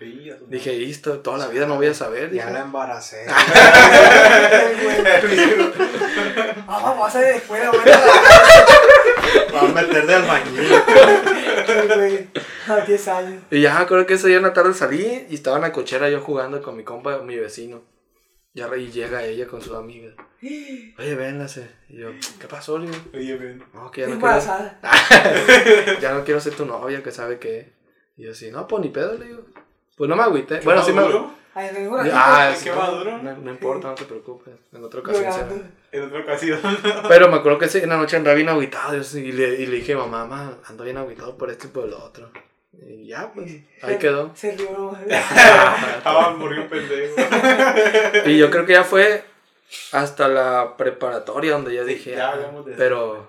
Dije, listo, toda la vida no voy a saber.
Ya
Dije,
la embaracé.
Ah, vamos a hacer de escuela, güey.
Va a meter de albañil.
A 10 años.
Y ya acuerdo que ese día en la tarde salí y estaba en la cochera yo jugando con mi compa, mi vecino. Y ahora y llega ella con sus amigas. Oye, vénlase. Y yo, ¿qué pasó? Le digo,
Oye, ven.
no, que ya no, quiero, ya no quiero ser tu novia, que sabe qué. Y yo así, no, pues ni pedo, le digo. Pues no me agüité. Bueno, sí me
una
Ah,
¿Qué
sí,
maduro?
No, no importa, no te preocupes. En otra ocasión será.
En otra ocasión.
Pero me acuerdo que ese- en la noche andaba bien agüitado. yo sí, Y le, y le dije, mamá, mamá, ando bien agüitado por esto y por lo otro. Y ya, pues, ahí quedó.
Se rió, no.
Ah, murió pendejo.
Y yo creo que ya fue hasta la preparatoria donde ya
Sí,
dije,
ya
ah,
hablamos de eso.
pero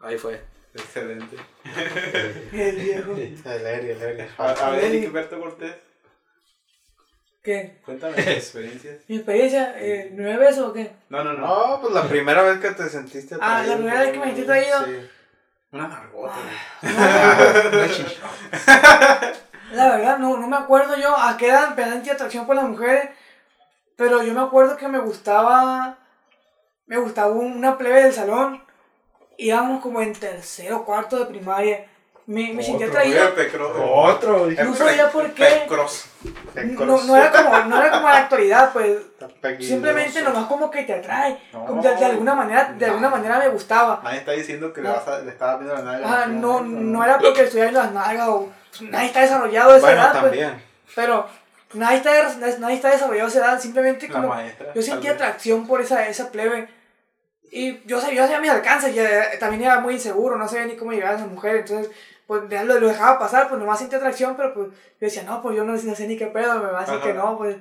ahí fue.
Excelente.
El viejo.
El Eri.
A, a ver, Cortés,
¿Qué?
cuéntame tus experiencias.
¿Mi experiencia? Eh, ¿Nueve besos o qué?
No, no, no.
No, pues la primera vez que te sentiste
Ah, la primera vez que me sentí traído.
Sí.
Una margota,
chicha.
La verdad, no, no me acuerdo yo a qué edad sentir atracción por las mujeres, pero yo me acuerdo que me gustaba, me gustaba un- una plebe del salón, íbamos como en tercero o cuarto de primaria, me, me sentía
Otro,
atraído,
Otro.
No sabía por qué. No, no era como, no era como la actualidad, pues, simplemente nomás como que te atrae,
No.
como de, de alguna manera, de alguna manera me gustaba.
Nadie está diciendo que le, vas a, le estabas viendo la nalga.
Ah, no, no era porque estuviera en las nalgas o nadie está desarrollado a esa
Bueno,
edad, pues,
también.
pero nadie está, nadie está desarrollado a esa edad, simplemente como
maestra.
yo sentía atracción por esa, esa plebe. Y yo sabía, yo sabía mis alcances, ya, eh, también era muy inseguro, no sabía ni cómo llegar a esa mujer, entonces pues ya lo, lo dejaba pasar, pues nomás sentía atracción, pero pues yo decía, no, pues yo no, no sé ni qué pedo, me va a decir
Ajá.
que no, pues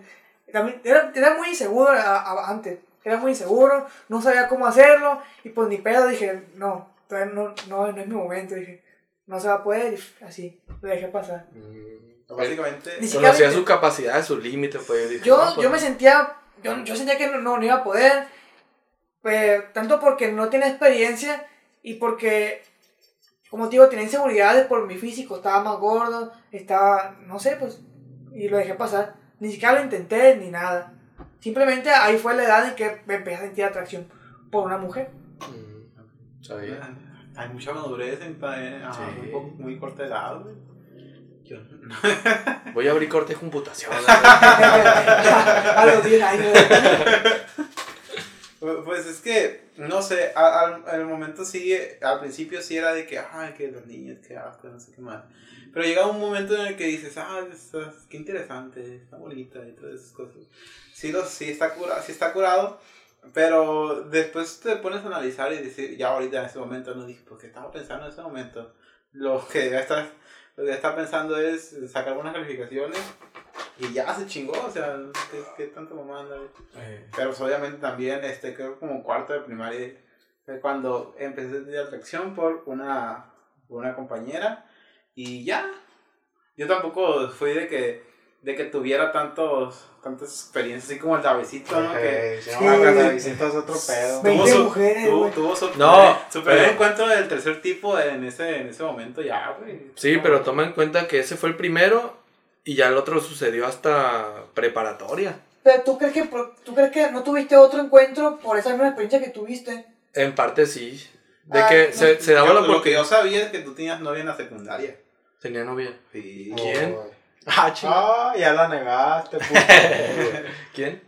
también era, era muy inseguro a- a- antes, era muy inseguro, no sabía cómo hacerlo, y pues ni pedo, dije, no, todavía no, no, no es mi momento, dije, no se va a poder, y así, lo dejé pasar.
Básicamente.
Ni siquiera
Conocía sus capacidades, sus límites, pues yo dije,
Yo,
no, pues,
yo me sentía, yo, yo sentía que no, no, no iba a poder, pues, tanto porque no tenía experiencia y porque, como te digo, tenía inseguridades por mi físico, estaba más gordo, estaba, no sé, pues, y lo dejé pasar. Ni siquiera lo intenté ni nada. Simplemente ahí fue la edad en que me empecé a sentir atracción por una mujer.
mm, sabía.
Hay mucha madurez en, en- a
Sí.
muy, muy corta edad, güey. Yo-
Voy a abrir corte de computación.
a los 10 años.
Pues es que, no sé, al, al momento sí, al principio sí era de que, ay, que los niños, que asco, no sé qué más. Pero llega un momento en el que dices, ah, estás- qué interesante, está bonita y todas esas cosas. Sí, lo, sí, está curado, sí está curado, pero después te pones a analizar y decir, ya ahorita en ese momento no dije, porque estaba pensando en ese momento. Lo que ya estás, lo que está pensando es sacar buenas calificaciones y ya se chingó, o sea, ¿qué, qué tanto mamá anda?
Eh,
Pero pues, obviamente también, este, creo que como cuarto de primaria, cuando empecé a tener atracción por una, por una compañera y ya. Yo tampoco fui de que, de que tuviera tantos, tantas experiencias, así como el Davidito, ¿no? Que
Ok, sí, que visita es otro pedo.
Tuvo
20
su,
mujeres,
tuvo, tuvo su,
No,
su primer encuentro del tercer tipo en ese, en ese momento ya, güey.
Sí,
No,
pero toma en cuenta que ese fue el primero y ya el otro sucedió hasta preparatoria.
Pero tú crees que tú crees que no tuviste otro encuentro por esa misma experiencia que tuviste.
En parte sí. De
Ah,
que
no.
se, se daba
Yo-
la
lo que
oportunidad.
yo sabía es que tú tenías novia en la secundaria.
Tenía novia.
Sí.
¿Quién?
Oh,
Ah.
Ah, ya la negaste, puto.
¿Quién?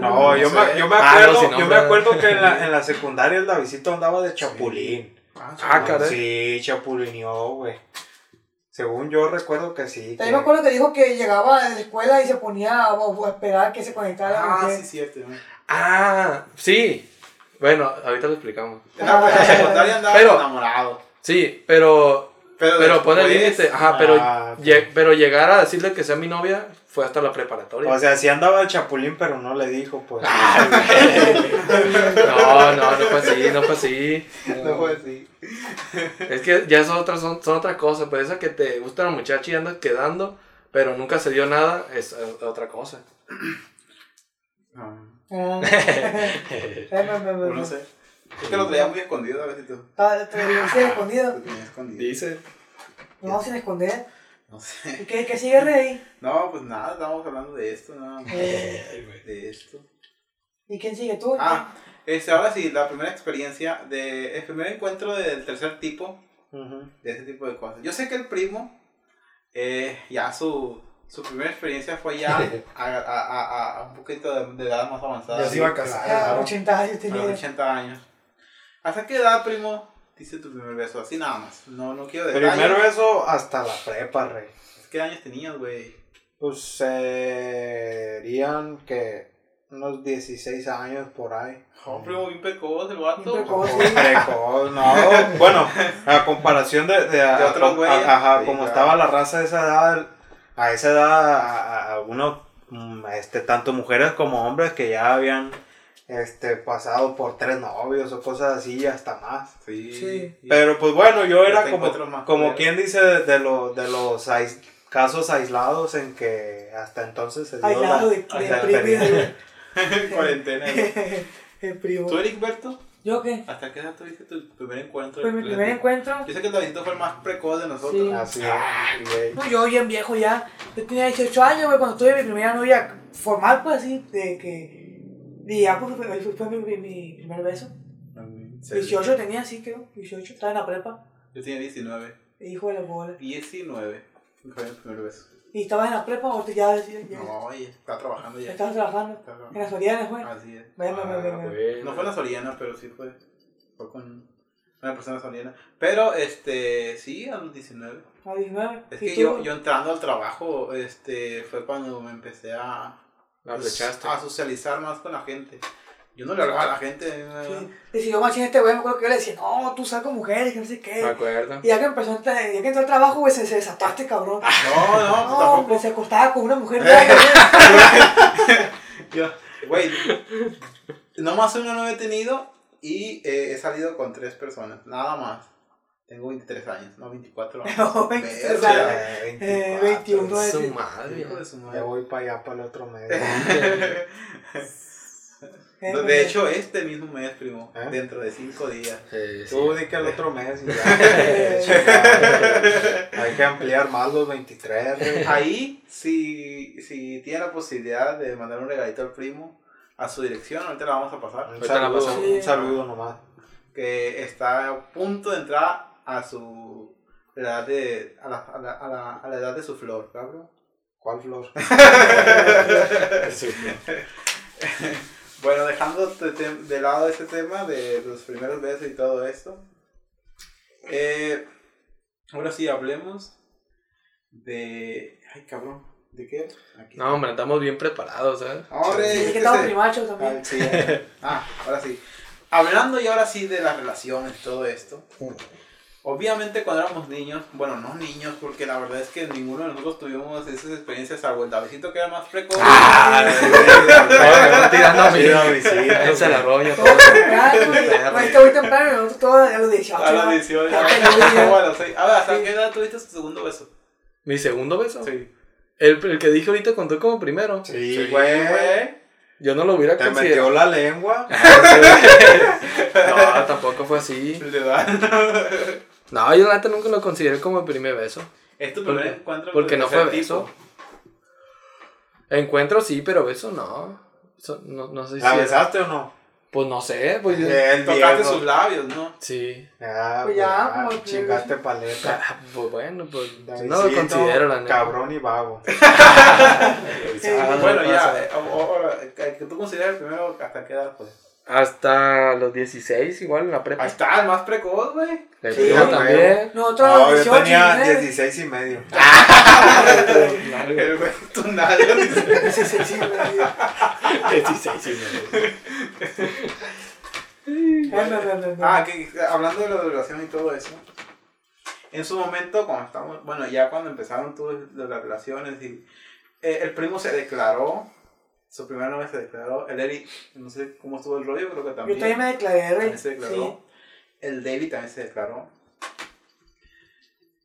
No, yo
sé.
me, yo me
Ah,
acuerdo,
no, si
yo me acuerdo que en la, en la secundaria el Davidito andaba de chapulín.
Ah, caray.
Sí, chapulineó, güey. Según yo recuerdo que sí.
También
que-
me acuerdo que dijo que llegaba de la escuela y se ponía a, a esperar que se conectara
Ah,
mujer.
sí, cierto. ¿no?
Ah, sí. Bueno, ahorita lo explicamos.
En la, en la secundaria andaba
Pero-
enamorado.
Sí, pero
Pero,
pero pone límite. Ajá, pero,
Ah, ok.
lle- pero llegar a decirle que sea mi novia fue hasta la preparatoria.
O sea, sí andaba el chapulín, pero no le dijo, pues.
Ah, No, no, no fue así, no fue así.
No fue así.
Es que ya son otras, son, son otra cosa, pues esa que te gusta la muchacha y andas quedando, pero nunca se dio nada, es otra cosa.
No,
Ah. Eh, me- me-
no sé. Es que lo traía muy escondido a veces tú.
Te lo hice escondido.
Lo tenía escondido.
Dice.
No, sin esconder.
No sé.
¿Y qué, qué sigue Rey?
No, pues nada, estábamos hablando de esto, nada más.
Eh.
De esto.
¿Y quién sigue tú?
Ah, este, ahora sí, la primera experiencia de el primer encuentro del tercer tipo,
Ujú.
de ese tipo de cosas. Yo sé que el primo, eh, ya su, su primera experiencia fue ya a, a, a, a un poquito de, de edad más avanzada.
Ya se iba a casar.
Ah,
claro.
80 años
A
tenía.
80 años. ¿Hasta qué edad, primo, dice tu primer beso? Así nada más. No, no quiero detalles.
Primero eso hasta la prepa, rey.
¿Qué años tenías, güey?
Pues serían que unos 16 años por ahí.
Oh, primo, bien precoz el vato.
Bien precoz.
No, bueno, a comparación de, de, a-
De otros güeyes.
ajá,
Sí,
como
claro.
estaba la raza de esa edad, a esa edad, a, a- a uno, mm, este, tanto mujeres como hombres que ya habían este, pasado por tres novios o cosas así, hasta más.
Sí.
Pero pues bueno, yo era como, como quien dice de, de, lo- de los ais- casos aislados en que hasta entonces se dio
Aislado
la-
de,
la.
Cuarentena.
El primo.
¿Tú, Eric Berto?
¿Yo qué?
¿Hasta qué edad tuviste tu primer encuentro?
Pues mi primer encuentro.
Yo sé que el Davidito fue el más precoz de nosotros.
Sí.
Así es.
No, yo bien viejo ya. Yo tenía 18 años, güey, cuando tuve mi primera novia formal, pues así, de que. Y ya, pues fue, fue- fue mi, mi- mi primer beso.
Sí.
18 tenía, sí, creo. 18, estaba en la prepa.
Yo tenía 19.
Hijo de la bola.
19. Fue mi primer beso.
Y estaba en la prepa, ahorita ya, ya, ya,
No, oye, estaba trabajando
ya
ya.
estaba trabajando.
Estaba
En las Sorianas, güey.
Así es.
Ven, ven, ven, ven,
Ah,
ven.
bueno.
No fue en la Soriana, pero sí fue. Fue con una persona soriana. Pero, este, sí, a los 19.
A 19.
Es
¿Y
que
tú?
yo, yo entrando al trabajo, este, fue cuando me empecé a,
La
pues, a socializar más con la gente. Yo no le hablaba a la gente.
Sí. Y si yo machín este güey, me acuerdo que yo le decía, no, tú sal con mujeres, que no sé
Me
qué.
acuerdo.
Y ya que empezó, ya que entró al trabajo, güey, se, se desató este cabrón.
No, no, pues
No,
tampoco.
hombre, se acostaba con una mujer. güey.
Yo, güey, nomás uno no he tenido y eh, he salido con tres personas, nada más. Tengo 23 años, no 24 años.
No, 23
Verga.
años.
Eh,
Eh,
24.
21 de-
Su madre.
Hijo de su
Ya
madre.
voy para allá, para el otro mes.
Eh,
De hecho, este mismo mes, primo,
¿Eh?
dentro de 5 días.
Sí, sí.
Tú di que el otro mes y ya.
Eh,
Hay que ampliar más los 23. güey.
Ahí, si, si tiene la posibilidad de mandar un regalito al primo a su dirección, ahorita la vamos a pasar.
Un
Ahorita la
saludo,
pasamos.
un saludo nomás.
Que está a punto de entrar a su edad de. a la, a la, a la, a la edad de su flor, cabrón.
¿Cuál flor?
Bueno, dejando de, tem- de lado ese tema de los primeros besos y todo esto. eh, ahora sí hablemos de. Ay, cabrón. ¿De qué? Aquí.
No, hombre, estamos bien preparados, ¿sabes?
Ahora
Sí,
es
que estamos primachos también.
Ah, sí. Ah, ahora sí. Hablando y ahora sí de las relaciones y todo esto. Obviamente cuando éramos niños, bueno, no niños, porque la verdad es que ninguno de nosotros tuvimos esas experiencias, salvo el Davidito que era más precoz.
Ah, tirando a Ese la roña.
Todo temprano, güey.
Perro.
Güey, güey temprano y nosotros todos a los 18.
A los
¿no?
18,
Ya
ya,
te lo dije.
bueno, sí. A ver, ¿hasta qué edad tuviste tu segundo beso?
¿Mi segundo beso?
Sí.
El, el que dije ahorita contó como primero.
Sí, güey.
Yo no lo hubiera
Te metió
considerado.
la lengua.
No, tampoco fue así. No, yo la nunca lo consideré como el primer beso.
Es tu
Porque-
primer encuentro
porque
con
no fue beso.
tipo.
Encuentro sí, pero beso no. Eso no, no sé si.
¿La besaste o no?
Pues no sé, pues yo-
El
Tocaste
Diego.
sus labios, ¿no?
Sí.
Ah,
Pues ya,
pues, ah,
el
chingaste paleta.
Ah, Pues bueno, pues
Davidcito,
no lo considero la neta.
Cabrón y vago.
Ah, no
bueno, ya. o- o- o- el que tú consideras el primero, ¿hasta qué edad fue?
Hasta los 16, igual en la prepa.
Ahí está, el más precoz, güey.
El
Sí,
primo
güey.
también.
Nosotros
No, yo
18,
tenía
19.
16 y medio.
El güey,
sí, güey.
16, sí,
Ay, no, no, no, no.
Ah, que hablando de la duración y todo eso. En su momento, cuando estamos, bueno, ya cuando empezaron todas las relaciones y eh, el primo se declaró, su primera novia se declaró, el Eric, no sé cómo estuvo el rollo, creo que
Yo
también.
también me declaré,
también se declaró.
Sí.
El David también se declaró.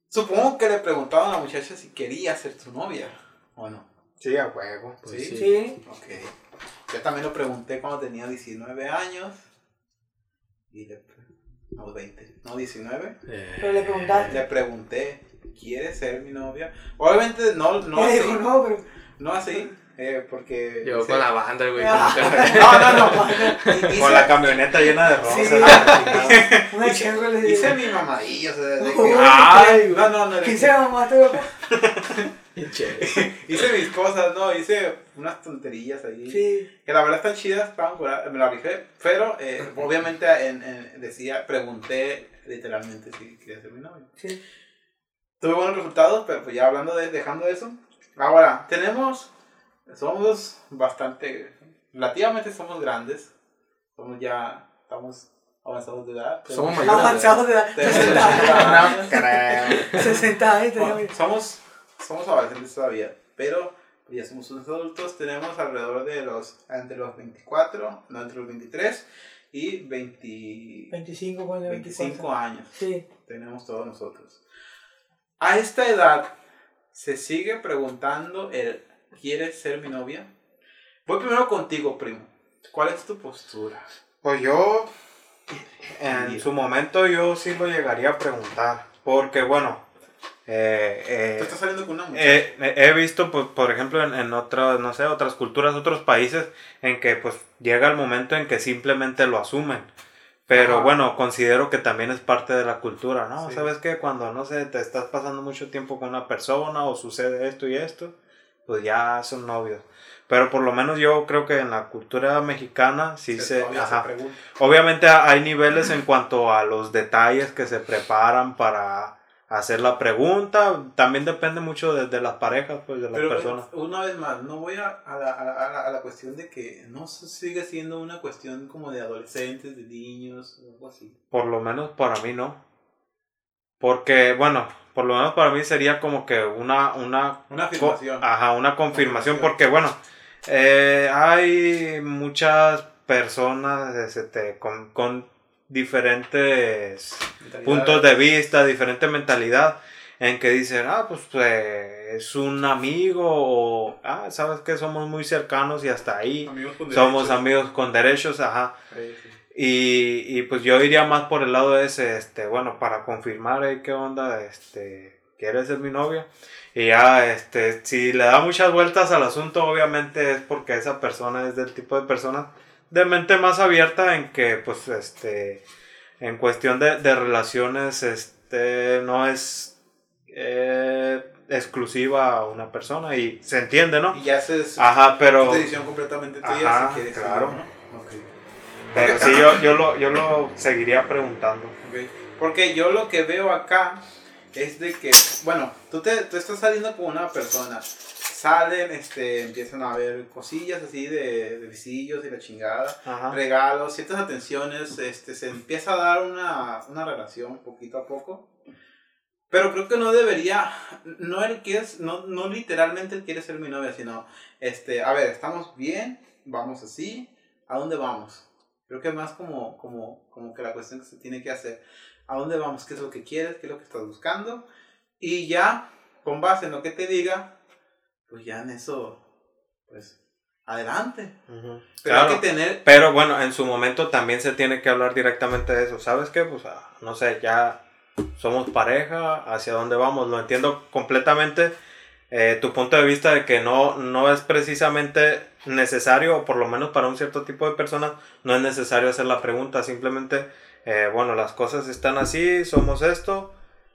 Supongo que le preguntaron a la muchacha si quería ser tu novia o no.
Sí, a huevo.
Pues
¿Sí?
sí.
Sí.
Ok. Yo también lo pregunté cuando tenía 19 años. Y le... No, 20. No, 19.
Eh,
Pero le preguntaste.
Le pregunté, ¿quieres ser mi novia? Obviamente no, no así.
dijo, no, pero.
No así. Eh, porque...
Llegó
dice-
con la banda, el güey.
No, no, no. Hice-
Con la camioneta llena de rosas.
Sí.
la chingada.
Una
hice, hice mi mamadilla, o sea, de que- Ay, no, no, no.
Che.
hice mis cosas, no, hice unas tonterías ahí.
Sí.
Que la verdad están chidas, estaban curadas, me la rifé, pero eh, obviamente en, en- decía, pregunté literalmente si quería ser mi novio.
Sí.
Tuve buenos resultados, pero pues ya hablando de, dejando eso. Ahora, tenemos, somos bastante, relativamente somos grandes, somos ya, estamos avanzados de edad.
Somos
Tenemos-
mayores.
Avanzados de edad.
tenemos-
60 años.
No creo.
60 años
Bueno,
tenemos.
somos, somos adolescentes todavía, pero ya somos unos adultos, tenemos alrededor de los, entre los 24, no, entre los 23 y 20,
25, ponle
25
24.
años
Sí.
tenemos todos nosotros. A esta edad se sigue preguntando el ¿quieres ser mi novia? Voy primero contigo, primo. ¿Cuál es tu postura?
Pues yo, en su momento, yo sí lo llegaría a preguntar. Porque, bueno, eh, eh,
Tú estás saliendo con una muchacha.
Eh, he visto, pues, por ejemplo, en, en otras, no sé, otras culturas, otros países, en que pues llega el momento en que simplemente lo asumen. Pero
Ajá.
bueno, considero que también es parte de la cultura, ¿no?
Sí.
¿Sabes qué? Cuando, no sé, te estás pasando mucho tiempo con una persona o sucede esto y esto, pues ya son novios. Pero por lo menos yo creo que en la cultura mexicana sí se... ajá.
pregunta.
Obviamente hay niveles en cuanto a los detalles que se preparan para hacer la pregunta. También depende mucho de, de las parejas, pues, de las
Pero
personas.
eh, una vez más, no voy a, a, la, a, la, a la- cuestión de que no se- sigue siendo una cuestión como de adolescentes, de niños, algo así.
Por lo menos para mí no. Porque, bueno, por lo menos para mí sería como que una... una
afirmación.
Ajá, una confirmación. Porque, bueno, eh, hay muchas personas este, con, con diferentes puntos de vista, diferente mentalidad, en que dicen, ah, pues eh, es un amigo, o, ah, sabes que somos muy cercanos y hasta ahí,
Amigos
somos
derechos.
amigos con derechos, ajá.
Sí, sí.
Y, y pues yo iría más por el lado de ese, este, bueno, para confirmar eh, qué onda, este, ¿quieres ser mi novia? Y ya, este, si le da muchas vueltas al asunto, obviamente es porque esa persona es del tipo de persona de mente más abierta en que, pues, este, en cuestión de, de relaciones, este, no es eh, exclusiva a una persona y se entiende, ¿no?
Y ya esa es
Ajá, pero...
una completamente tuya
Ajá,
si quieres
claro.
¿no? Ok.
Pero sí, yo, yo, lo, yo lo seguiría preguntando.
Ok. Porque yo lo que veo acá es de que, bueno, tú, te, tú estás saliendo con una persona, salen, este, empiezan a ver cosillas así de, de visillos y la chingada,
Ajá.
regalos, ciertas atenciones, este, se empieza a dar una, una relación poquito a poco. Pero creo que no debería, no el que es, no, no literalmente él quiere ser mi novia, sino, este, a ver, estamos bien, vamos así, ¿a dónde vamos? Creo que más como, como, como que la cuestión que se tiene que hacer. ¿A dónde vamos? ¿Qué es lo que quieres? ¿Qué es lo que estás buscando? Y ya, con base en lo que te diga, pues ya en eso, pues, adelante.
Ujú.
Pero
Claro.
hay que tener...
Pero bueno, en su momento también se tiene que hablar directamente de eso. ¿Sabes qué? Pues ah, no sé, ya somos pareja, hacia dónde vamos. Lo entiendo completamente. Eh, tu punto de vista de que no, no es precisamente necesario, o por lo menos para un cierto tipo de personas, no es necesario hacer la pregunta. Simplemente, eh, bueno, las cosas están así, somos esto,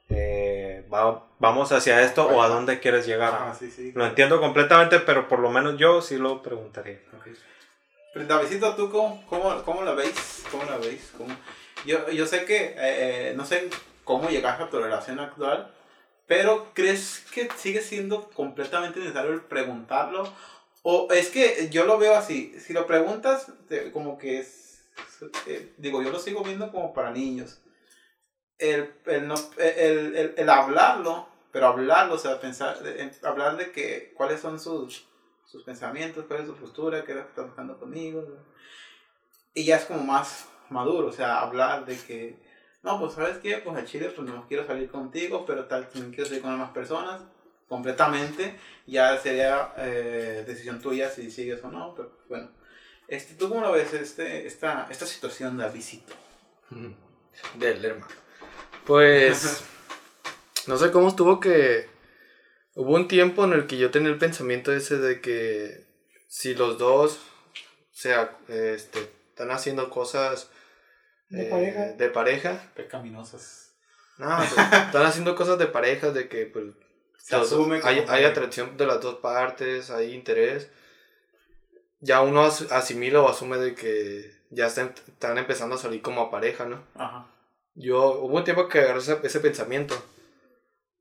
eh, va- vamos hacia esto o a dónde quieres llegar.
Ah, sí, sí.
Lo entiendo completamente, pero por lo menos yo sí lo preguntaría.
Ok. Pero, Davidcito, ¿tú cómo, cómo, cómo la veis? ¿Cómo la veis? ¿Cómo? Yo, yo sé que, eh, eh, no sé cómo llegaste a tu relación actual, pero ¿crees que sigue siendo completamente necesario preguntarlo? O es que yo lo veo así, si lo preguntas, como que es, eh, digo, yo lo sigo viendo como para niños. El, el, no, el, el, el hablarlo, pero hablarlo, o sea, pensar, en- hablar de que, cuáles son sus, sus pensamientos, cuál es su postura, qué es lo que está buscando conmigo. Y ya es como más maduro, o sea, hablar de que, no, pues sabes qué, pues a Chile pues no quiero salir contigo, pero tal, también quiero salir con más personas, completamente, ya sería eh, decisión tuya si sigues o no, pero bueno. Este, ¿Tú cómo lo ves este, esta, esta situación de visito?
Del hermano. Pues. No sé cómo estuvo que. Hubo un tiempo en el que yo tenía el pensamiento ese de que si los dos o sea, este, están haciendo cosas
De
eh,
pareja.
de pareja.
Pecaminosas.
No, pues, están haciendo cosas de parejas de que pues
Se asume
hay, hay atracción de las dos partes, hay interés. Ya uno as- asimila o asume de que ya están, están empezando a salir como pareja, ¿no?
Ajá.
Yo hubo un tiempo que agarré ese, ese pensamiento,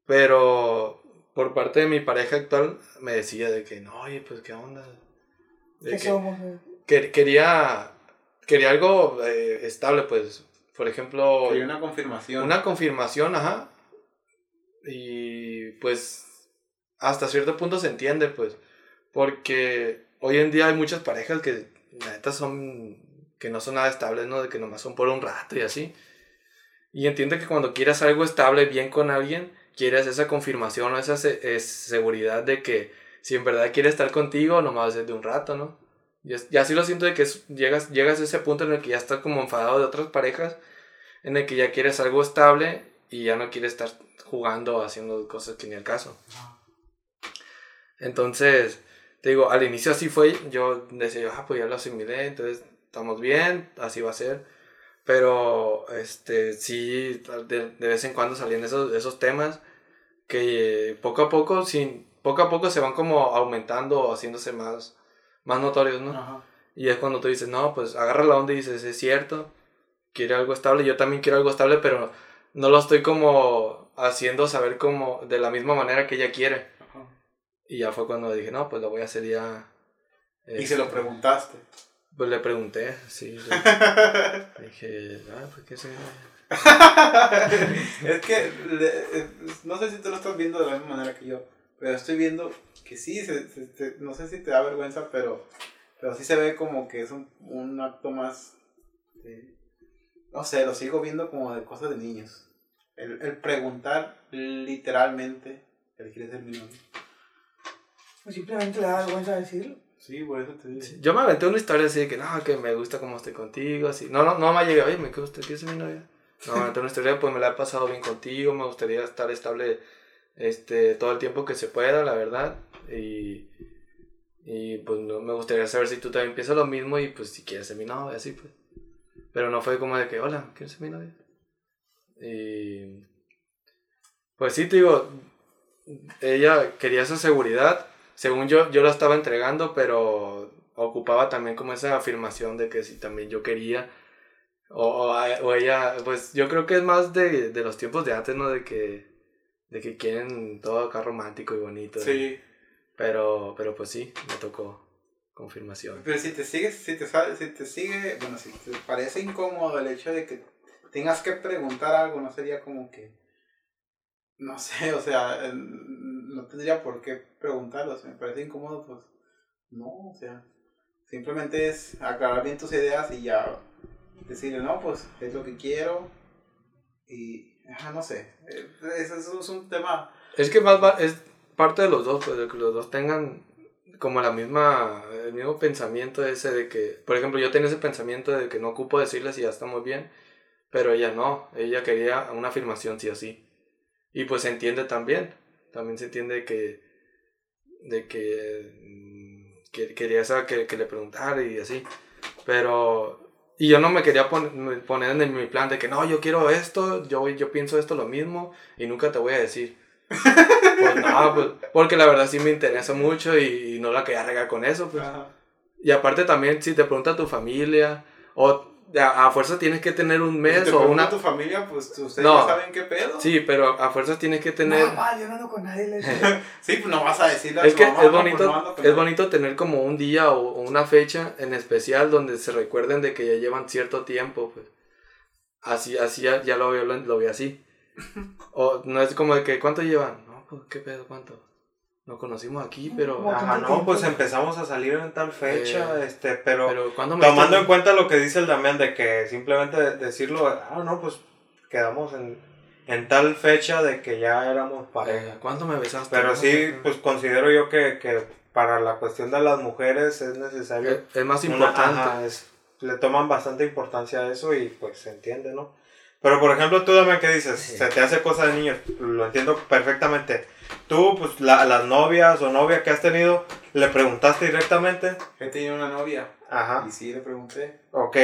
pero por parte de mi pareja actual me decía de que no, oye, pues qué onda. De
¿Qué
que-
somos? eh?
que- quería quería algo eh, estable, pues, por ejemplo,
Hay una confirmación.
una confirmación, ajá. Y pues hasta cierto punto se entiende, pues, porque hoy en día hay muchas parejas que la neta son que no son nada estables, ¿no? De que nomás son por un rato y así. Y entiende que cuando quieras algo estable bien con alguien, quieres esa confirmación o esa se- es seguridad de que si en verdad quiere estar contigo, nomás es de un rato, ¿no? Y, es- y así lo siento de que es- llegas, llegas a ese punto en el que ya estás como enfadado de otras parejas, en el que ya quieres algo estable y ya no quieres estar jugando o haciendo cosas que ni al caso. Entonces, te digo, al inicio así fue, yo decía, ah, pues ya lo asimilé, entonces estamos bien, así va a ser. Pero, este, sí, de, de vez en cuando salían esos, esos temas que poco a poco, sin, poco a poco se van como aumentando o haciéndose más, más notorios, ¿no?
Ajá.
Y es cuando tú dices, no, pues agarra la onda y dices, es cierto, quiere algo estable, yo también quiero algo estable, pero no lo estoy como haciendo saber como de la misma manera que ella quiere.
Ajá.
Y ya fue cuando dije, no, pues lo voy a hacer ya.
Y se lo
este,
preguntaste.
Pues le pregunté, sí. le- dije, ah, pues qué sé.
es que le- no sé si tú lo estás viendo de la misma manera que yo, pero estoy viendo que sí, se- se- te- no sé si te da vergüenza, pero, pero sí se ve como que es un, un acto más, de- no sé, lo sigo viendo como de cosas de niños. El, el preguntar literalmente, ¿el quieres ser mi novio?
O simplemente le da vergüenza decirlo.
Sí, por eso te digo.
Yo me aventé una historia así de que, no, que me gusta cómo estoy contigo, así. No, no, no me llegué, oye, me gusta, ¿quieres ser mi novia? No, me aventé una historia, pues me la he pasado bien contigo, me gustaría estar estable este, todo el tiempo que se pueda, la verdad. Y, y pues no, me gustaría saber si tú también piensas lo mismo y pues si quieres ser mi novia, así pues. Pero no fue como de que, hola, ¿quieres ser mi novia? Y pues sí, te digo, ella quería esa seguridad. Según yo, yo la estaba entregando, pero ocupaba también como esa afirmación de que si también yo quería. O, o, o ella, pues yo creo que es más de, de los tiempos de antes, ¿no? De que, de que quieren todo acá romántico y bonito.
Sí,
Pero, pero pues sí, me tocó confirmación.
pero si te sigues, si te sale, si te sigue, bueno, si te parece incómodo el hecho de que tengas que preguntar algo, no sería como que, no sé, o sea, no tendría por qué preguntarlo, si me parece incómodo, pues, no, o sea, simplemente es aclarar bien tus ideas y ya decirle, no, pues, es lo que quiero, y, no sé, eh, eso es un tema...
Es que más va- es parte de los dos, pues, de que los dos tengan como la misma, el mismo pensamiento ese de que, por ejemplo, yo tenía ese pensamiento de que no ocupo decirle si ya estamos bien, pero ella no, ella quería una afirmación sí o sí. Y pues se entiende también, también se entiende que, de que, mm, que quería esa que, que le preguntara y así, pero... Y yo no me quería pon- poner en mi plan de que no, yo quiero esto, yo, yo pienso esto lo mismo y nunca te voy a decir. Pues no, pues, porque la verdad sí me interesa mucho y, y no la quería regar con eso, pues.
Ajá.
Y aparte también, si te pregunta tu familia, o a, a fuerza tienes que tener un
Si
mes
te
o una...
tu familia, pues ustedes
No.
ya saben qué pedo.
Sí, pero a fuerzas tienes que tener...
No, mal, yo no ando con nadie. le digo.
Sí, pues no vas a decirle a
Es
tu
que
mamá,
es
"No, pues
bonito,
no
es
nadie".
bonito tener como un día o, o una fecha en especial donde se recuerden de que ya llevan cierto tiempo, pues. Así, así ya, ya lo veo, lo, lo veo así. O no es como de que, ¿cuánto llevan? No, pues, ¿qué pedo? ¿Cuánto? Nos conocimos aquí, pero...
Como-
Ajá,
¿Cuánto
no,
tiempo?
pues empezamos a salir en tal fecha,
Eh,
este, pero,
Pero, ¿cuándo me
tomando en cuenta lo que dice el Damián de que simplemente decirlo, ah, no, pues quedamos en, en tal fecha de que ya éramos pareja.
Eh, ¿Cuándo me besaste?
Pero sí, pues considero yo que, que para la cuestión de las mujeres es necesario.
Es, es más
una-
importante.
ajá, es- le toman bastante importancia a eso y pues se entiende, ¿no? Pero por ejemplo, tú dame que dices,
Sí.
se te hace cosa de niños, lo entiendo perfectamente. Tú, pues la- las novias o novia que has tenido, le preguntaste directamente.
Yo tenía una novia
Ajá.
y sí le pregunté.
Ok.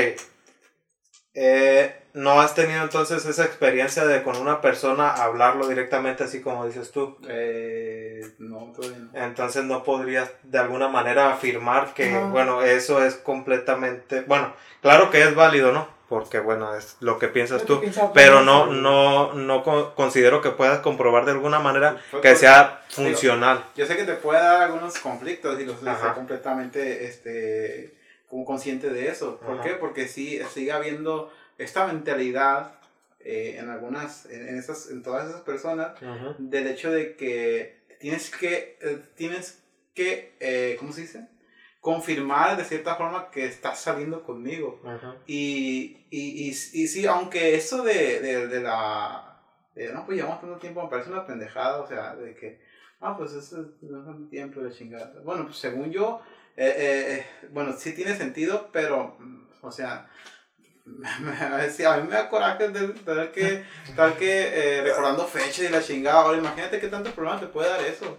Eh, ¿No has tenido entonces esa experiencia de con una persona hablarlo directamente así como dices tú?
Eh, no, todavía no.
Entonces no podrías de alguna manera afirmar que, bueno, eso es completamente, bueno, claro que es válido, ¿no? Porque, bueno, es lo que piensas tú. Pero no, no, no co- considero que puedas comprobar de alguna manera que sea funcional.
Yo sé que te puede dar algunos conflictos y los estoy completamente este, como consciente de eso. ¿Por
Ajá.
qué? Porque sí, sigue habiendo esta mentalidad eh, en algunas, en, esas, en todas esas personas, del hecho de que tienes que, eh, tienes que, eh, ¿cómo se dice? Confirmar de cierta forma que estás saliendo conmigo. Y, y, y, y sí, aunque eso de, de, de la... de, no, pues llevamos tanto tiempo, me parece una pendejada, o sea, de que, ah, pues eso es no es tanto tiempo de chingada. Bueno, pues según yo, eh, eh, eh, bueno, sí tiene sentido, pero, o sea, a mí me da coraje de tener que estar que, eh, recordando fechas y la chingada. Ahora, imagínate qué tanto problema te puede dar eso.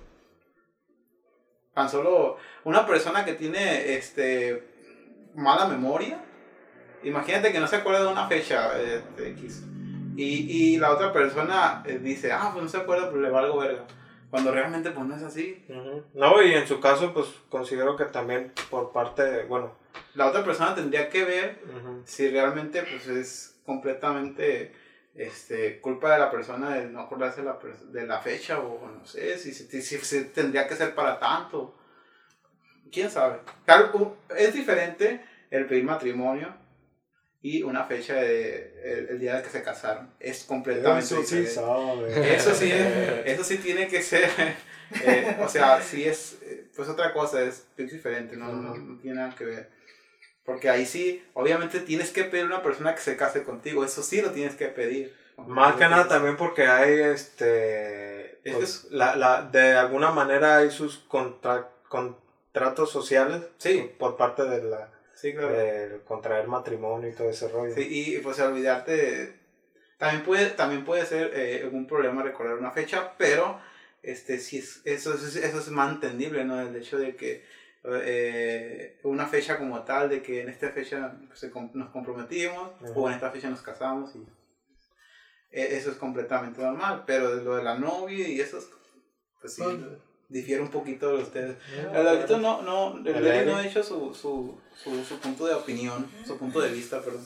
Tan solo una persona que tiene este mala memoria. Imagínate que no se acuerda de una fecha de X. Y, y la otra persona eh, dice, ah, pues no se acuerda, pues le valgo verga. Cuando realmente pues no es así.
No, y en su caso, pues considero que también por parte, de- bueno,
La otra persona tendría que ver si realmente pues es completamente este, culpa de la persona de no acordarse de la, de la fecha o no sé, si, si, si- si tendría que ser para tanto. ¿Quién sabe? Claro, es diferente el pedir matrimonio y una fecha de el, el día de que se casaron. Es completamente diferente.
sabe.
Eso sí, es- eso sí tiene que ser, eh, o sea, sí es, eh, pues otra cosa, es, es diferente, no, no, no tiene nada que ver. Porque ahí sí, obviamente tienes que pedir a una persona que se case contigo, eso sí lo tienes que pedir.
Más que nada también porque hay este
Es
pues, la, la, de alguna manera hay sus contra- contratos sociales
Sí.
por parte de la
Sí, claro.
de contraer matrimonio y todo ese rollo.
Sí, y pues olvidarte, también puede, también puede ser eh, un problema recordar una fecha, pero este sí es, eso, es, eso es más entendible, ¿no? El hecho de que eh, una fecha como tal, de que en esta fecha pues, se nos comprometimos
Ujú.
o en esta fecha nos casamos y eh, eso es completamente normal, pero lo de la novia y eso, es, pues sí, difiere un poquito de ustedes. El Davidito no, no, el
El
David no ha hecho su, su, su, su punto de opinión, su punto de vista, perdón.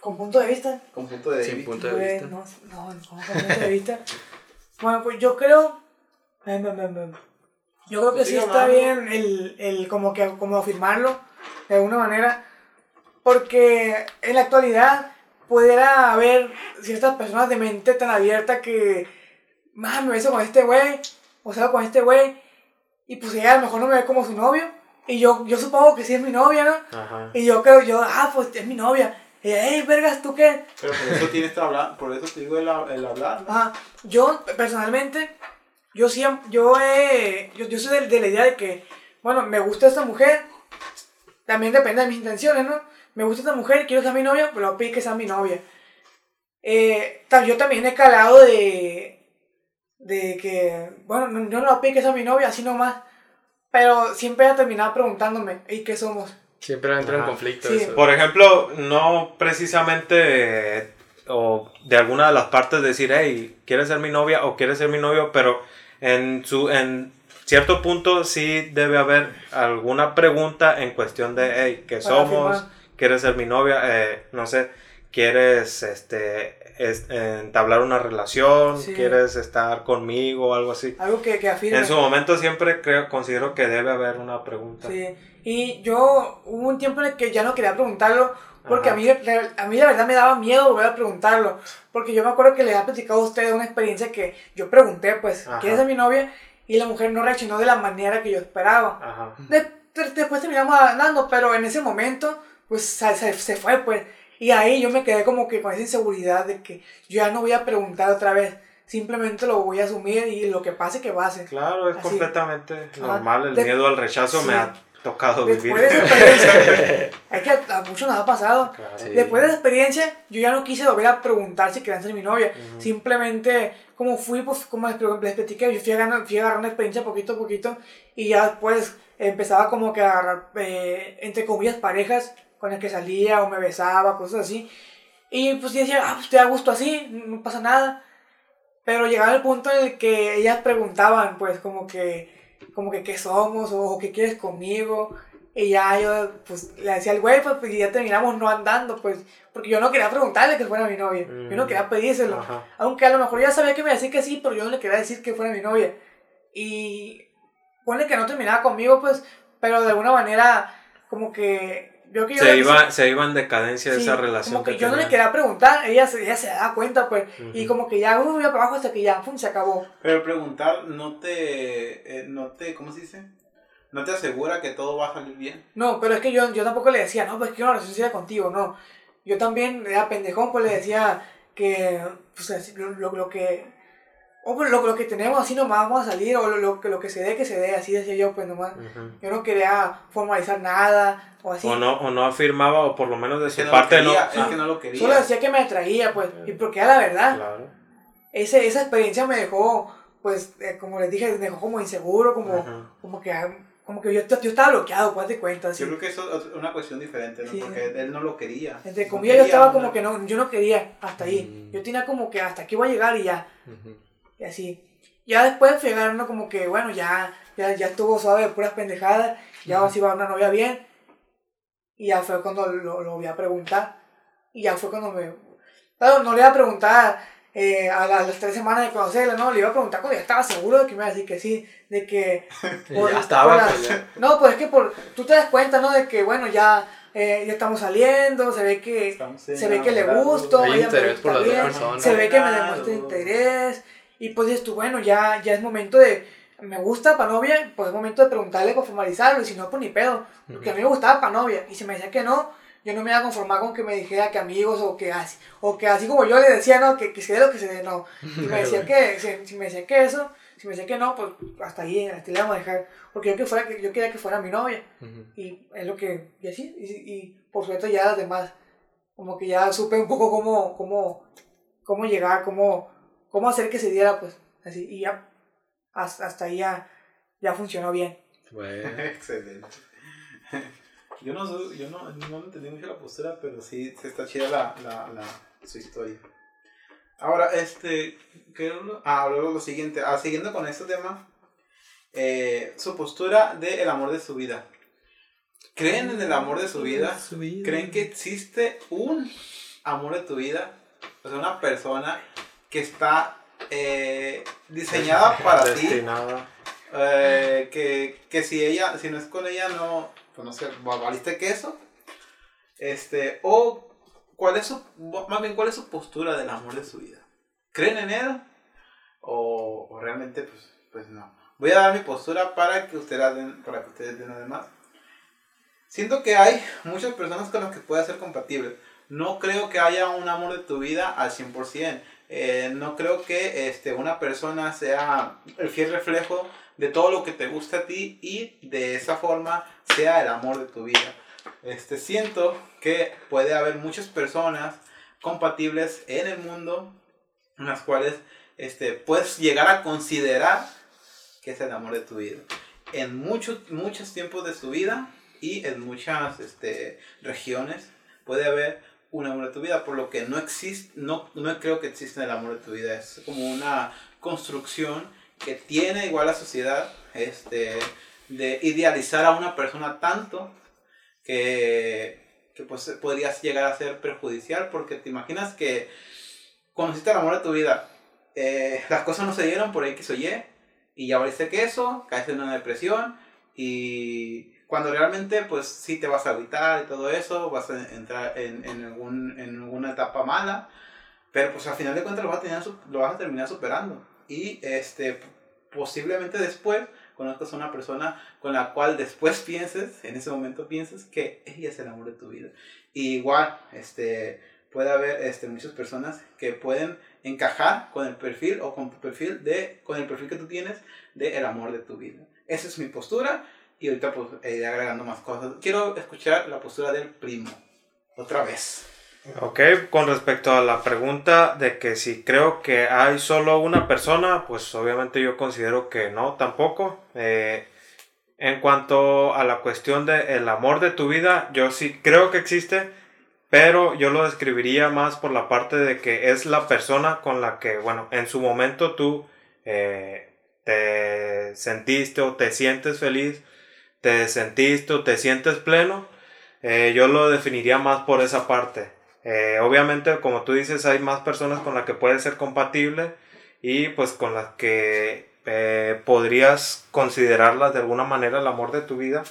Con punto de vista.
Con punto de
Sin punto de
Pues,
vista.
no, no, no, con punto de vista. Bueno, pues yo creo. Ven, ven, ven, ven. Yo creo que sí está
hablando.
bien el, el como que como afirmarlo de alguna manera. Porque en la actualidad pudiera haber ciertas personas de mente tan abierta que. Más me beso con este güey. O sea, con este güey. Y pues ella a lo mejor no me ve como su novio. Y yo, yo supongo que sí es mi novia, ¿no?
Ajá.
Y yo creo, yo, ah, pues es mi novia. Y ella, hey, vergas, ¿tú qué?
Pero por eso tienes que hablar, por eso te digo el, el hablar. ¿no?
Ajá. Yo, personalmente, yo siempre, yo, he, yo, yo soy de, de la idea de que, bueno, me gusta esta mujer, también depende de mis intenciones, ¿no? Me gusta esta mujer, quiero ser mi novia, pero lo pido que sea mi novia. Eh, yo también he calado de, de que, bueno, no, yo no lo pido que sea mi novia, así nomás, pero siempre ha terminado preguntándome, ¿y qué somos?
Siempre entra en conflicto
Sí.
eso.
Por ejemplo, no precisamente eh, o de alguna de las partes decir, hey, ¿quieres ser mi novia o quieres ser mi novio? Pero en, su, en cierto punto sí debe haber alguna pregunta en cuestión de, hey, ¿qué somos? ¿Quieres ser mi novia? Eh, no sé, ¿quieres este, es- entablar una relación?
Sí.
¿Quieres estar conmigo o algo así?
Algo que, que afirme.
En su momento siempre creo, considero que debe haber una pregunta.
Sí, y yo hubo un tiempo en el que ya no quería preguntarlo, porque
Ajá.
a mí, a mí la verdad me daba miedo volver a preguntarlo, porque yo me acuerdo que le había platicado a ustedes una experiencia que yo pregunté, pues,
Ajá.
¿quién es mi novia? Y la mujer no reaccionó de la manera que yo esperaba.
Ajá.
De- de- después terminamos andando, pero en ese momento, pues, se, se, se fue, pues, y ahí yo me quedé como que con esa inseguridad de que yo ya no voy a preguntar otra vez, simplemente lo voy a asumir y lo que pase, que pase.
Claro, es
Así.
completamente normal. El
De-
miedo al rechazo
sí.
me tocado vivir.
Después de esa experiencia, es que a, a muchos nos ha pasado.
Claro.
Sí.
Después de la experiencia, yo ya no quise volver a preguntar si querían ser mi novia. Simplemente, como fui, pues, como les, les platiqué, yo fui agarrando, fui agarrando experiencia poquito a poquito y ya después empezaba como que a agarrar, eh, entre comillas, parejas con las que salía o me besaba, cosas así. Y pues yo decía, ah, pues te da gusto así, no pasa nada. Pero llegaba el punto en el que ellas preguntaban, pues, como que, como que, ¿qué somos? O, ¿qué quieres conmigo? Y ya yo, pues, le decía al güey, pues, pues, y ya terminamos no andando, pues, porque yo no quería preguntarle que fuera mi novia. Yo no
Mm.
quería pedírselo.
Ajá.
Aunque a lo mejor ya sabía que me decía que sí, pero yo no le quería decir que fuera mi novia. Y pone que no terminaba conmigo, pues, pero de alguna manera, como que. Yo que yo
Se iba, se iba en decadencia
Sí,
esa relación.
Como que, yo no le quería preguntar, ella, se- ella se da cuenta, pues. Y
Ujú.
como que ya, uh, ya para abajo hasta que ya, pum, se acabó.
Pero preguntar no te, eh, no te, ¿cómo se dice? No te asegura que todo va a salir bien.
No, pero es que yo, yo tampoco le decía, no, pues que una relación seria contigo, no. Yo también era pendejón, pues le decía que, pues, lo, lo, lo que, o pues, lo, lo que tenemos así nomás vamos a salir, o lo, lo, que- lo que se dé, que se dé, así decía yo, pues nomás.
Ujú.
Yo no quería formalizar nada, o así.
O, no, o no afirmaba, o por lo menos de su
no lo
parte no.
es
Ah,
que no lo quería.
Solo decía que me atraía, pues, y porque era la verdad.
Claro.
Ese, esa experiencia me dejó, pues, eh, como les dije, me dejó como inseguro, como, como que, ah, como que yo, yo estaba bloqueado, pues, de cuenta, así.
Yo creo que eso es una cuestión diferente, ¿no?
Sí.
Porque él no lo quería.
Entre
No
comillas, yo
quería
estaba
una-
como que no, yo no quería hasta ahí.
Mm.
Yo tenía como que hasta aquí voy a llegar y ya,
Ujú.
Y así. Ya después fui agarrando como que, bueno, ya, ya, ya estuvo suave de puras pendejadas, ya ahora sí va una novia bien. Y ya fue cuando lo, lo voy a preguntar. Y ya fue cuando me... Claro, no le iba a preguntar eh, a, la- a las tres semanas de conocerla, no, le iba a preguntar cuando ya estaba seguro de que me iba a decir que sí, de que... Por-
ya estaba,
por
pues, ya.
No, pues es que por, tú te das cuenta, ¿no? De que, bueno, ya, eh, ya estamos saliendo, se ve que se ve que le gusto,
Hay
ella me
interés por
gusta
las dos
bien,
personas.
se ve que me demuestra interés y pues dices tú, bueno, ya, ya es momento de, me gusta para novia, pues es momento de preguntarle para formalizarlo y si no, pues ni pedo, porque a mí me gustaba para novia y si me decía que no, yo no me iba a conformar con que me dijera que amigos o que así, o que así como yo le decía, no, que, que se dé lo que se dé, no, si me decía que, si, si me decía que eso, si me decía que no, pues hasta ahí, hasta ahí le vamos a dejar, porque yo, que fuera, yo quería que fuera mi novia.
Ujú.
Y es lo que, y así, y, y por suerte ya las demás, como que ya supe un poco cómo, cómo, cómo llegar, cómo, cómo hacer que se diera, pues, así, y ya, hasta, hasta ahí ya, ya funcionó bien.
Bueno.
Excelente. Yo no, soy- yo no, no entendí mucho la postura, pero sí, sí está chida la, la, la, su historia. Ahora, este, ¿qué era lo- ah, luego lo siguiente, ah, siguiendo con este tema, eh, su postura del amor de su vida. ¿Creen en el amor de su vida? ¿Creen que existe un amor de tu vida? O sea, una persona que está eh, diseñada para ti. Eh, que, que si ella, si no es con ella, no, pues no sé, valiste queso. Este, o cuál es su, más bien, cuál es su postura del amor de su vida. ¿Creen en él? O, o realmente, pues, pues no. Voy a dar mi postura para que ustedes den, para que ustedes den además. Siento que hay muchas personas con las que puede ser compatible. no creo que haya un amor de tu vida al 100%. Eh, no creo que este, una persona sea el fiel reflejo de todo lo que te gusta a ti y de esa forma sea el amor de tu vida. Este, siento que puede haber muchas personas compatibles en el mundo en las cuales este, puedes llegar a considerar que es el amor de tu vida. En muchos, muchos tiempos de tu vida y en muchas este, regiones puede haber un amor de tu vida, por lo que no existe, no, no creo que exista el amor de tu vida. Es como una construcción que tiene igual la sociedad este, de idealizar a una persona tanto que, que pues podrías llegar a ser perjudicial porque te imaginas que conociste el amor de tu vida, eh, las cosas no se dieron por X o Y y ya valiste queso, caes en una depresión y cuando realmente pues sí te vas a evitar y todo eso, vas a entrar en, en, algún, en alguna etapa mala, pero pues al final de cuentas lo vas a, tener, lo vas a terminar superando y este posiblemente después conozcas a una persona con la cual después pienses, en ese momento pienses que ella es el amor de tu vida. Y igual, este, puede haber este, muchas personas que pueden encajar con el perfil o con tu perfil de, con el perfil que tú tienes de el amor de tu vida. Esa es mi postura y ahorita pues iré agregando más cosas. Quiero escuchar la postura del primo. Otra vez.
Ok, con respecto a la pregunta de que si creo que hay solo una persona, pues obviamente yo considero que no, tampoco. Eh, en cuanto a la cuestión del amor de tu vida, yo sí creo que existe, pero yo lo describiría más por la parte de que es la persona con la que, bueno, en su momento tú eh, te sentiste o te sientes feliz, te sentiste o te sientes pleno. Eh, yo lo definiría más por esa parte. Eh, obviamente, como tú dices, hay más personas con las que puedes ser compatible y pues con las que eh, podrías considerarlas de alguna manera el amor de tu vida.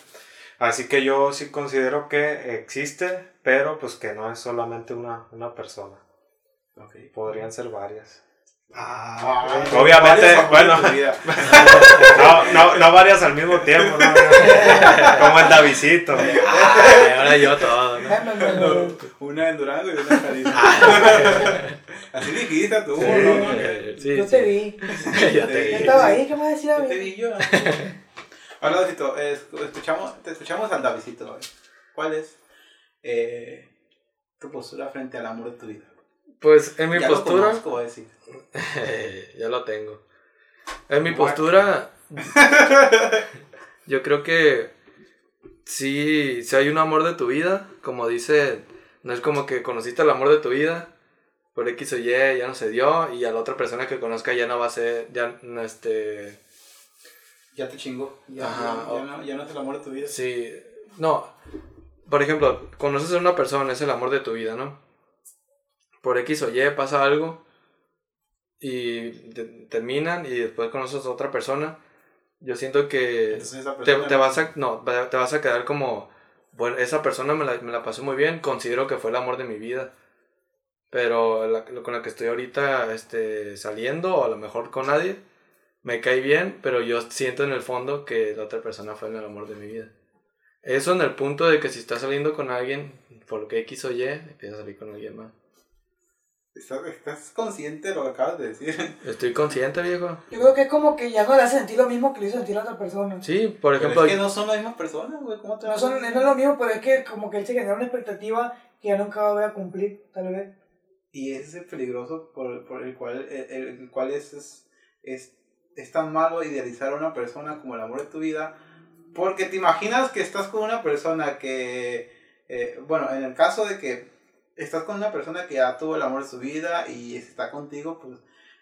Así que yo sí considero que existe, pero pues que no es solamente una, una persona. Podrían ser varias.
Ah,
Obviamente, bueno, no, no, no varias al mismo tiempo, ¿no? como el Davidito.
ahora yo todo, ¿no?
Una en Durango y una en Jalisco. Así dijiste tú, ¿no?
Sí,
yo
sí.
te vi.
Yo
Yo estaba ahí, ¿qué me decía
Yo te vi yo. Ahora, Davidito, eh, escuchamos, te escuchamos al Davidito hoy. ¿Cuál es eh, tu postura frente al amor de tu vida?
Pues en mi
ya lo
postura,
conozco, voy a decir.
ya lo tengo. En mi postura, yo creo que sí, si hay un amor de tu vida, como dice, no es como que conociste el amor de tu vida, por X o Y ya no se dio, y a la otra persona que conozca ya no va a ser, ya no este,
Ya te chingó. Ya,
Ajá.
ya, ya no, ya no es el amor de tu vida.
sí, no, por ejemplo, conoces a una persona, es el amor de tu vida, ¿no? Por X o Y pasa algo y te- terminan y después conoces a otra persona. Yo siento que te, vas a no te vas a quedar como bueno esa persona me la, me la pasó muy bien considero que fue el amor de mi vida pero la, lo- con la que estoy ahorita este saliendo o a lo mejor con nadie me cae bien pero yo siento en el fondo que la otra persona fue el amor de mi vida eso en el punto de que si estás saliendo con alguien por que X o Y empiezas a salir con alguien más
¿Estás, estás consciente de lo que acabas de decir?
estoy consciente viejo
Yo creo que es como que ya no le hace sentir lo mismo que le hizo sentir a otra persona.
sí por
Pero
ejemplo
es que no son las mismas personas, güey. ¿Cómo te
No, son, no es lo mismo, pero es que como que él se genera una expectativa que ya nunca va a a cumplir, tal vez.
Y ese es el peligroso por, por el cual, el, el cual es, es, es, es tan malo idealizar a una persona como el amor de tu vida. Porque te imaginas que estás con una persona que, eh, bueno, en el caso de que estás con una persona que ya tuvo el amor de su vida y está contigo, pues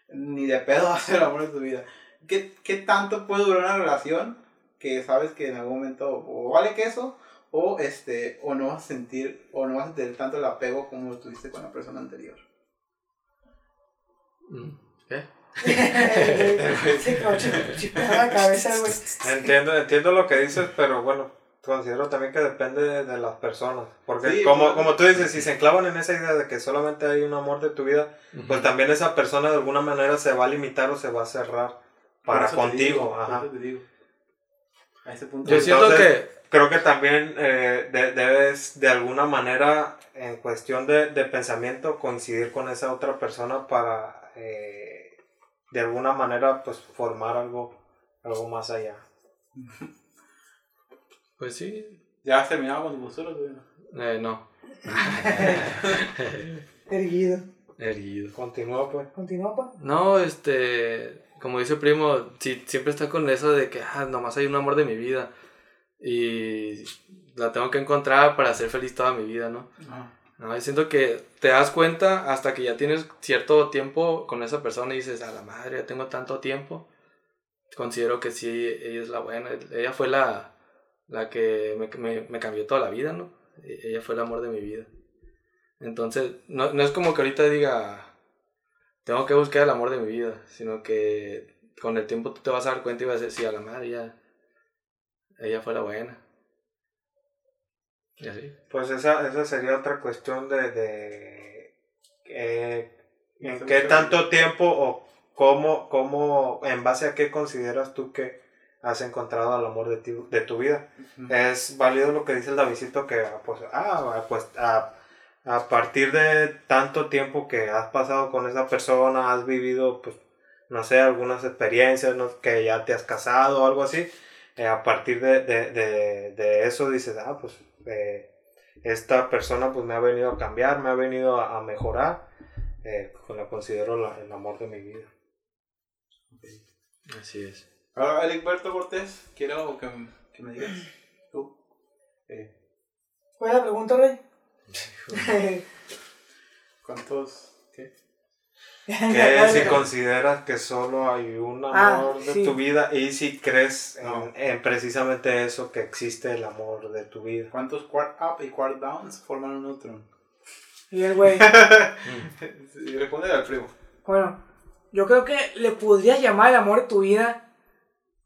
ni de pedo va a ser el amor de tu vida. ¿Qué, ¿Qué tanto puede durar una relación que sabes que en algún momento o vale queso o este o no vas a sentir o no vas a tener tanto el apego como lo tuviste con la persona anterior?
Mm, ¿qué?
Se cabeza, güey.
Entiendo, entiendo lo que dices, pero bueno, considero también que depende de, de las personas. Porque
Sí,
como,
pues.
como tú dices, si se enclavan en esa idea de que solamente hay un amor de tu vida, pues también esa persona de alguna manera se va a limitar o se va a cerrar para
eso te
contigo.
digo,
ajá.
eso te digo. A ese punto.
Yo siento
Entonces-
que
creo que también eh, de- debes de alguna manera, en cuestión de, de pensamiento, coincidir con esa otra persona para eh, de alguna manera pues formar algo, algo más allá.
Pues sí.
¿Ya has terminado con tu postura? todavía?
Eh, no.
Erguido.
Erguido.
Continúa pues.
Continúa, pa.
No, este, como dice primo, sí, siempre está con eso de que ah, nomás hay un amor de mi vida y la tengo que encontrar para ser feliz toda mi vida, ¿no?
No.
No, y siento que te das cuenta hasta que ya tienes cierto tiempo con esa persona y dices, a la madre, ya tengo tanto tiempo. Considero que sí, ella es la buena. Ella fue la, la que me, me, me cambió toda la vida, ¿no? E- Ella fue el amor de mi vida. Entonces, no, no es como que ahorita diga, tengo que buscar el amor de mi vida, sino que con el tiempo tú te vas a dar cuenta y vas a decir, sí, a la madre, ya, ella fue la buena. Y así.
Pues esa, esa sería otra cuestión de, de eh, en qué tanto tiempo o cómo, cómo, en base a qué consideras tú que has encontrado al amor de, ti, de tu vida. Es válido lo que dice el Davidito que pues, ah, pues a, a partir de tanto tiempo que has pasado con esa persona, has vivido, pues, no sé, algunas experiencias, ¿no? que ya te has casado o algo así, eh, a partir de, de, de, de eso dices, ah, pues eh, esta persona pues me ha venido a cambiar, me ha venido a, a mejorar, eh, la considero la- el amor de mi vida.
Así es.
Ahora, Eligberto Cortés, quiero que, que me digas. Tú.
Eh,
¿Cuál es la pregunta, Rey?
¿Cuántos? ¿Qué?
que si consideras que solo hay un
Ah,
amor de
sí.
tu vida y si crees en,
No.
en precisamente eso que existe el amor de tu vida.
¿Cuántos quart up y quart downs forman un neutron?
Y el güey.
Y responde al primo.
Bueno, yo creo que le podrías llamar el amor de tu vida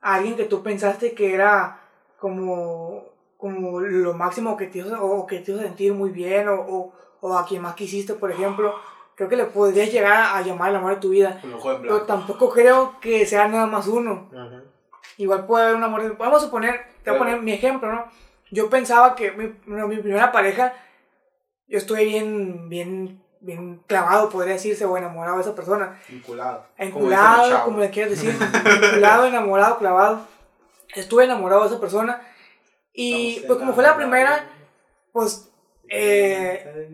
a alguien que tú pensaste que era como, como lo máximo que te hizo, o que te hizo sentir muy bien, o, o, o a quien más quisiste, por ejemplo. Creo que le podrías llegar a llamar el amor de tu vida. Pero tampoco creo que sea nada más uno. Igual puede haber un amor. de- Vamos a suponer, te voy a poner mi ejemplo, ¿no? Yo pensaba que mi, mi primera pareja, yo estuve bien, bien, bien clavado, podría decirse, o enamorado de esa persona.
Vinculado.
Enculado, como le quieras decir. Enculado, enamorado, clavado. Estuve enamorado de esa persona. Y
Estamos
pues como fue la primera, pues eh,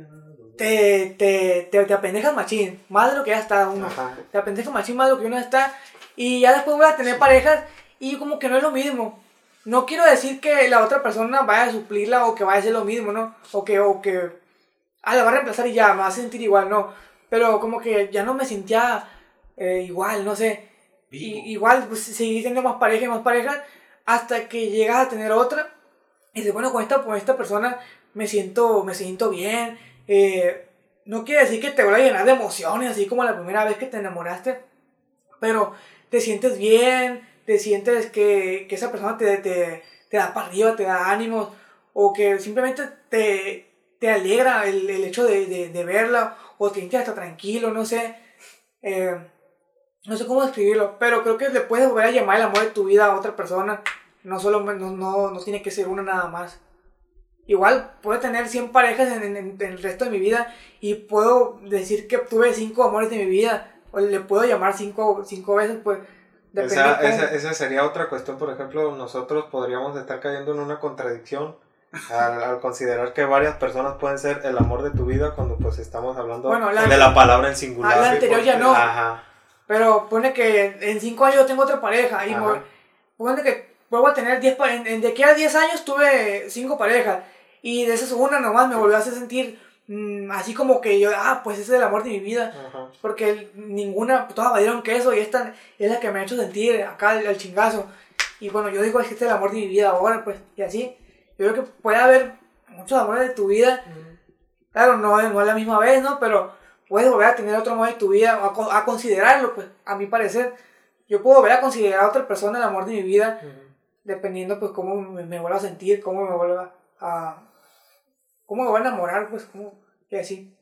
te, te, te, te apendejas machín. Más de lo que ya está uno
Ajá.
te apendeja machín más de lo que uno está. Y ya después voy a tener parejas y como que no es lo mismo. No quiero decir que la otra persona vaya a suplirla o que vaya a ser lo mismo, ¿no? O que, o que, ah, la va a reemplazar y ya, me va a sentir igual, no. Pero como que ya no me sentía eh, igual, no sé. Y, igual, pues seguí teniendo más pareja y más pareja hasta que llegas a tener otra. Y dices, bueno, con esta, con esta persona me siento, me siento bien. eh, no quiere decir que te voy a llenar de emociones, así como la primera vez que te enamoraste. Pero te sientes bien, te sientes que, que esa persona te, te, te da para arriba, te da ánimos. O que simplemente te, te alegra el, el hecho de, de, de verla. O te sientes hasta tranquilo, no sé. Eh, no sé cómo describirlo, pero creo que le puedes volver a llamar el amor de tu vida a otra persona. No solo, no, no, no tiene que ser una nada más. Igual puedo tener 100 parejas en, en- en el resto de mi vida y puedo decir que tuve 5 amores de mi vida. O le puedo llamar 5 cinco veces, pues.
Esa, esa, esa sería otra cuestión, por ejemplo, nosotros podríamos estar cayendo en una contradicción al, al considerar que varias personas pueden ser el amor de tu vida cuando pues estamos hablando
Bueno, la-
de la palabra en singular.
la anterior ya no.
Ajá.
Pero pone que en 5 años tengo otra pareja. Y mo- pone que vuelvo a tener 10 pa- en, en de aquí a 10 años tuve 5 parejas. Y de esas una nomás me volvió a hacer sentir mm, así como que yo, ah, pues ese es el amor de mi vida.
Ajá.
Porque ninguna, todas valieron queso y esta es la que me ha hecho sentir acá el, el chingazo. Y bueno, yo digo, es que este es el amor de mi vida ahora, pues, y así. Yo creo que puede haber muchos amores de tu vida. Claro, no, no a la misma vez, ¿no? Pero puedes volver a tener otro amor de tu vida, o a, a considerarlo, pues, a mi parecer. Yo puedo volver a considerar a otra persona el amor de mi vida, dependiendo, pues, cómo me, me vuelva a sentir, cómo me vuelva a... cómo me voy a enamorar, pues, cómo, y así.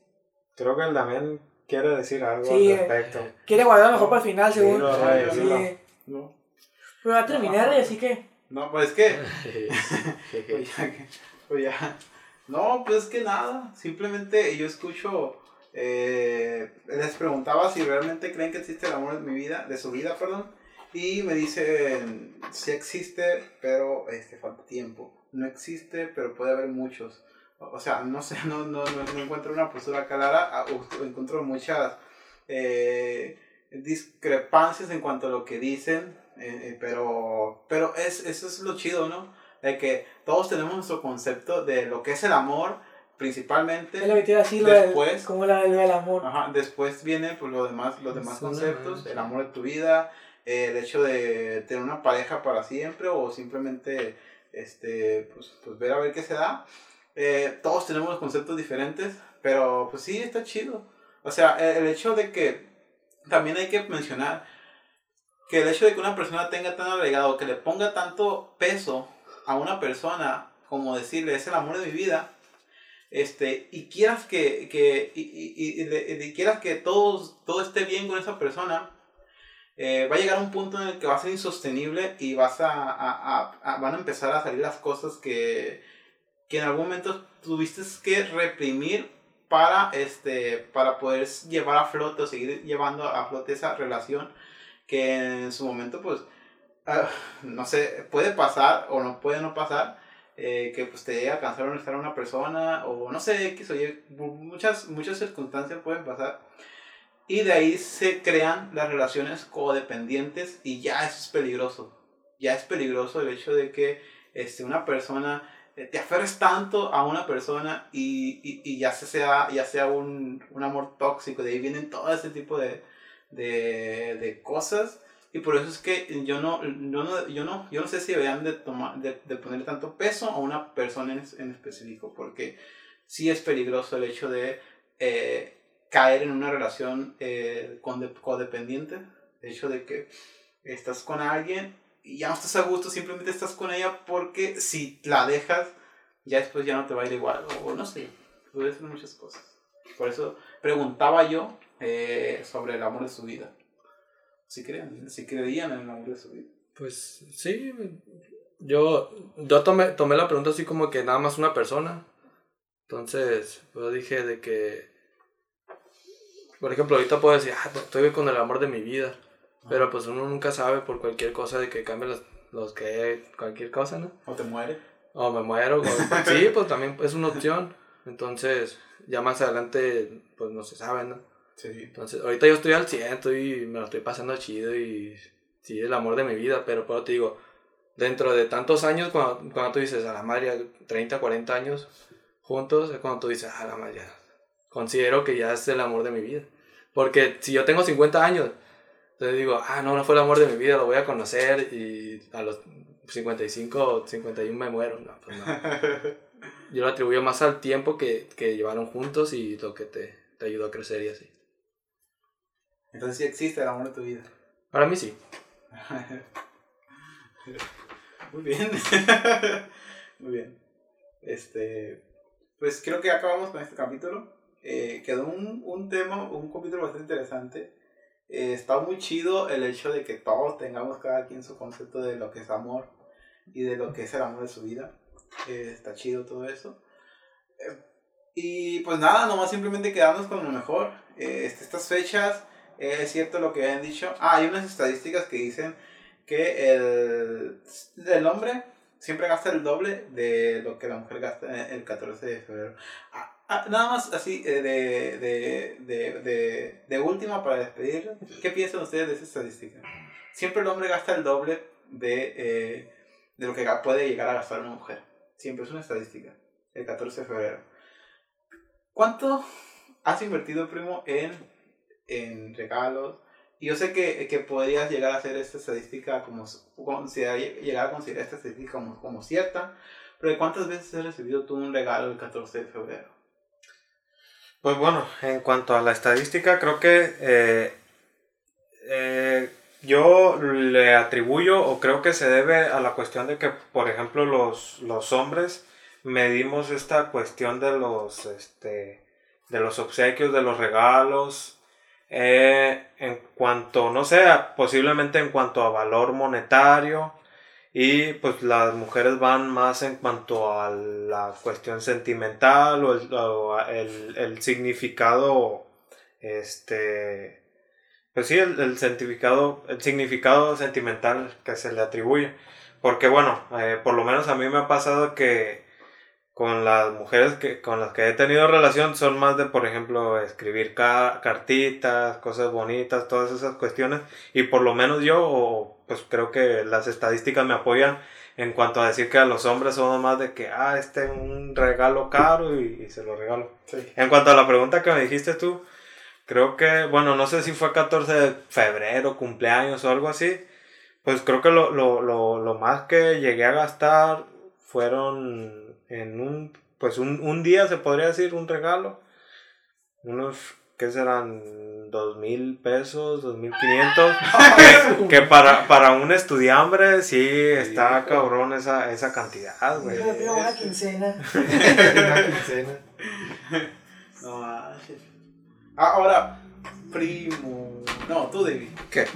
Creo que el Damián quiere decir algo
Sí,
al
eh,
respecto.
Quiere guardar lo mejor para el final,
Ray,
Sí.
dilo.
No.
Pero ya terminé, Rey, así que
No, pues es que. pues ya, que- pues ya. No, pues es que nada. Simplemente yo escucho. eh, les preguntaba si realmente creen que existe el amor de mi vida, de su vida, perdón. Y me dicen, sí existe, pero este, falta tiempo. No existe, pero puede haber muchos. O sea, no sé, no, no, no, no encuentro una postura clara. Encuentro muchas eh, discrepancias en cuanto a lo que dicen. Eh, eh, pero pero es, eso es lo chido, ¿no? De que todos tenemos nuestro concepto de lo que es el amor, principalmente.
Es lo que te iba a decir, del-
Después-
como la, del amor.
Ajá, después viene pues, lo demás, los demás conceptos, el amor de tu vida, eh, el hecho de tener una pareja para siempre o simplemente este, pues, pues ver a ver qué se da. Eh, todos tenemos conceptos diferentes, pero pues sí, está chido. O sea, el, el hecho de que también hay que mencionar que el hecho de que una persona tenga tan arraigado, que le ponga tanto peso a una persona, como decirle, es el amor de mi vida, este, y quieras que, que y, y- y- quieras que todo, todo esté bien con esa persona, eh, va a llegar un punto en el que va a ser insostenible y vas a- a- a- van a empezar a salir las cosas que, que en algún momento tuviste que reprimir para, este, para poder llevar a flote o seguir llevando a flote esa relación que en su momento pues ah, no sé, puede pasar o no puede no pasar, eh, que pues te llegue a cansar una persona, o no sé, X o Y, mu- muchas, muchas circunstancias pueden pasar. Y de ahí se crean las relaciones codependientes y ya eso es peligroso. Ya es peligroso el hecho de que este, una persona, eh, te aferres tanto a una persona y, y, y ya se sea, ya sea un, un amor tóxico, de ahí vienen todo ese tipo de, de, de cosas. Y por eso es que yo no, yo no, yo no, yo no sé si deberían de, tomar, de, de poner tanto peso a una persona en, en específico, porque sí es peligroso el hecho de eh, caer en una relación eh, codependiente. El hecho de que estás con alguien y ya no estás a gusto, simplemente estás con ella porque si la dejas, ya después ya no te va a ir igual, o no sé, puede ser muchas cosas. Por eso preguntaba yo eh, sobre el amor de su vida. Si creían, si creían en el amor de su vida.
Pues sí, yo, yo tomé, tomé la pregunta así como que nada más una persona. Entonces, pues dije de que, por ejemplo, ahorita puedo decir, ah, estoy con el amor de mi vida. Pero pues uno nunca sabe por cualquier cosa de que cambie los, los que, cualquier cosa, ¿no?
O te muere.
O me muero. o- sí, pues también es una opción. Entonces, ya más adelante, pues no se sabe, ¿no?
Sí.
Entonces, ahorita yo estoy al 100, estoy, me lo estoy pasando chido y sí, el amor de mi vida, pero pero te digo, dentro de tantos años, cuando, cuando tú dices a la madre, 30, 40 años juntos, es cuando tú dices, a la madre, ya, considero que ya es el amor de mi vida. Porque si yo tengo 50 años, entonces digo, ah, no, no fue el amor de mi vida, lo voy a conocer y a los 55 o 51 me muero. No, pues no. Yo lo atribuyo más al tiempo que, que llevaron juntos y lo que te, te ayudó a crecer y así.
Entonces sí existe el amor de tu vida.
Para mí sí.
Muy bien. Muy bien. Este, pues creo que acabamos con este capítulo. Eh, quedó un, un tema, un capítulo bastante interesante. Eh, está muy chido el hecho de que todos tengamos cada quien su concepto de lo que es amor y de lo que es el amor de su vida. Eh, está chido todo eso. Eh, y pues nada, nomás simplemente quedarnos con lo mejor. Eh, este, estas fechas, es cierto lo que habían dicho. Ah, hay unas estadísticas que dicen que el, el hombre siempre gasta el doble de lo que la mujer gasta el 14 de febrero. Ah, ah, nada más así eh, de, de, de, de, última para despedir. ¿Qué piensan ustedes de esa estadística? Siempre el hombre gasta el doble de, eh, de lo que puede llegar a gastar una mujer. Siempre es una estadística. El 14 de febrero. ¿Cuánto has invertido, primo, en, en regalos? Y yo sé que, que podrías llegar a hacer esta estadística como, considerar, llegar a considerar esta estadística como, como cierta, pero ¿cuántas veces has recibido tú un regalo el 14 de febrero?
Pues bueno, en cuanto a la estadística, creo que eh, eh, yo le atribuyo o creo que se debe a la cuestión de que, por ejemplo, los, los hombres medimos esta cuestión de los, este, de los obsequios, de los regalos, eh, en cuanto, no sé, posiblemente en cuanto a valor monetario Y pues las mujeres van más en cuanto a la cuestión sentimental o el, o el, el significado, este, pues sí, el, el, significado, el significado sentimental que se le atribuye. Porque bueno, eh, por lo menos a mí me ha pasado que con las mujeres que, con las que he tenido relación son más de, por ejemplo, escribir ca cartitas, cosas bonitas, todas esas cuestiones. Y por lo menos yo, pues creo que las estadísticas me apoyan en cuanto a decir que a los hombres son más de que, ah, este es un regalo caro y, y se lo regalo.
Sí.
En cuanto a la pregunta que me dijiste tú, creo que, bueno, no sé si fue 14 de febrero, cumpleaños o algo así. Pues creo que lo, lo, lo, lo más que llegué a gastar fueron en un, pues un, un día se podría decir, un regalo. Unos, ¿qué serán? Dos mil pesos, dos mil quinientos. que, para, para un estudiambre sí está cabrón esa, esa cantidad, güey.
Yo le pido una quincena.
Una quincena.
No manches. Ah, ahora, primo. No, tú, David.
¿Qué?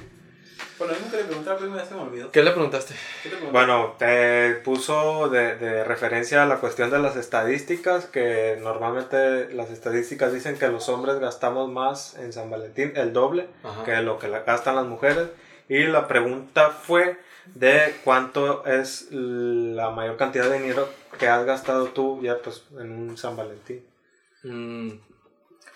Por lo mismo que le pregunté al primo, ya se me olvidó.
¿Qué le preguntaste?
¿Qué te pregunté?
Bueno, te puso de, de referencia a la cuestión de las estadísticas, que normalmente las estadísticas dicen que los hombres gastamos más en San Valentín, el doble,
Ajá.
que lo que la gastan las mujeres. Y la pregunta fue de cuánto es la mayor cantidad de dinero que has gastado tú ya pues en un San Valentín.
Mm,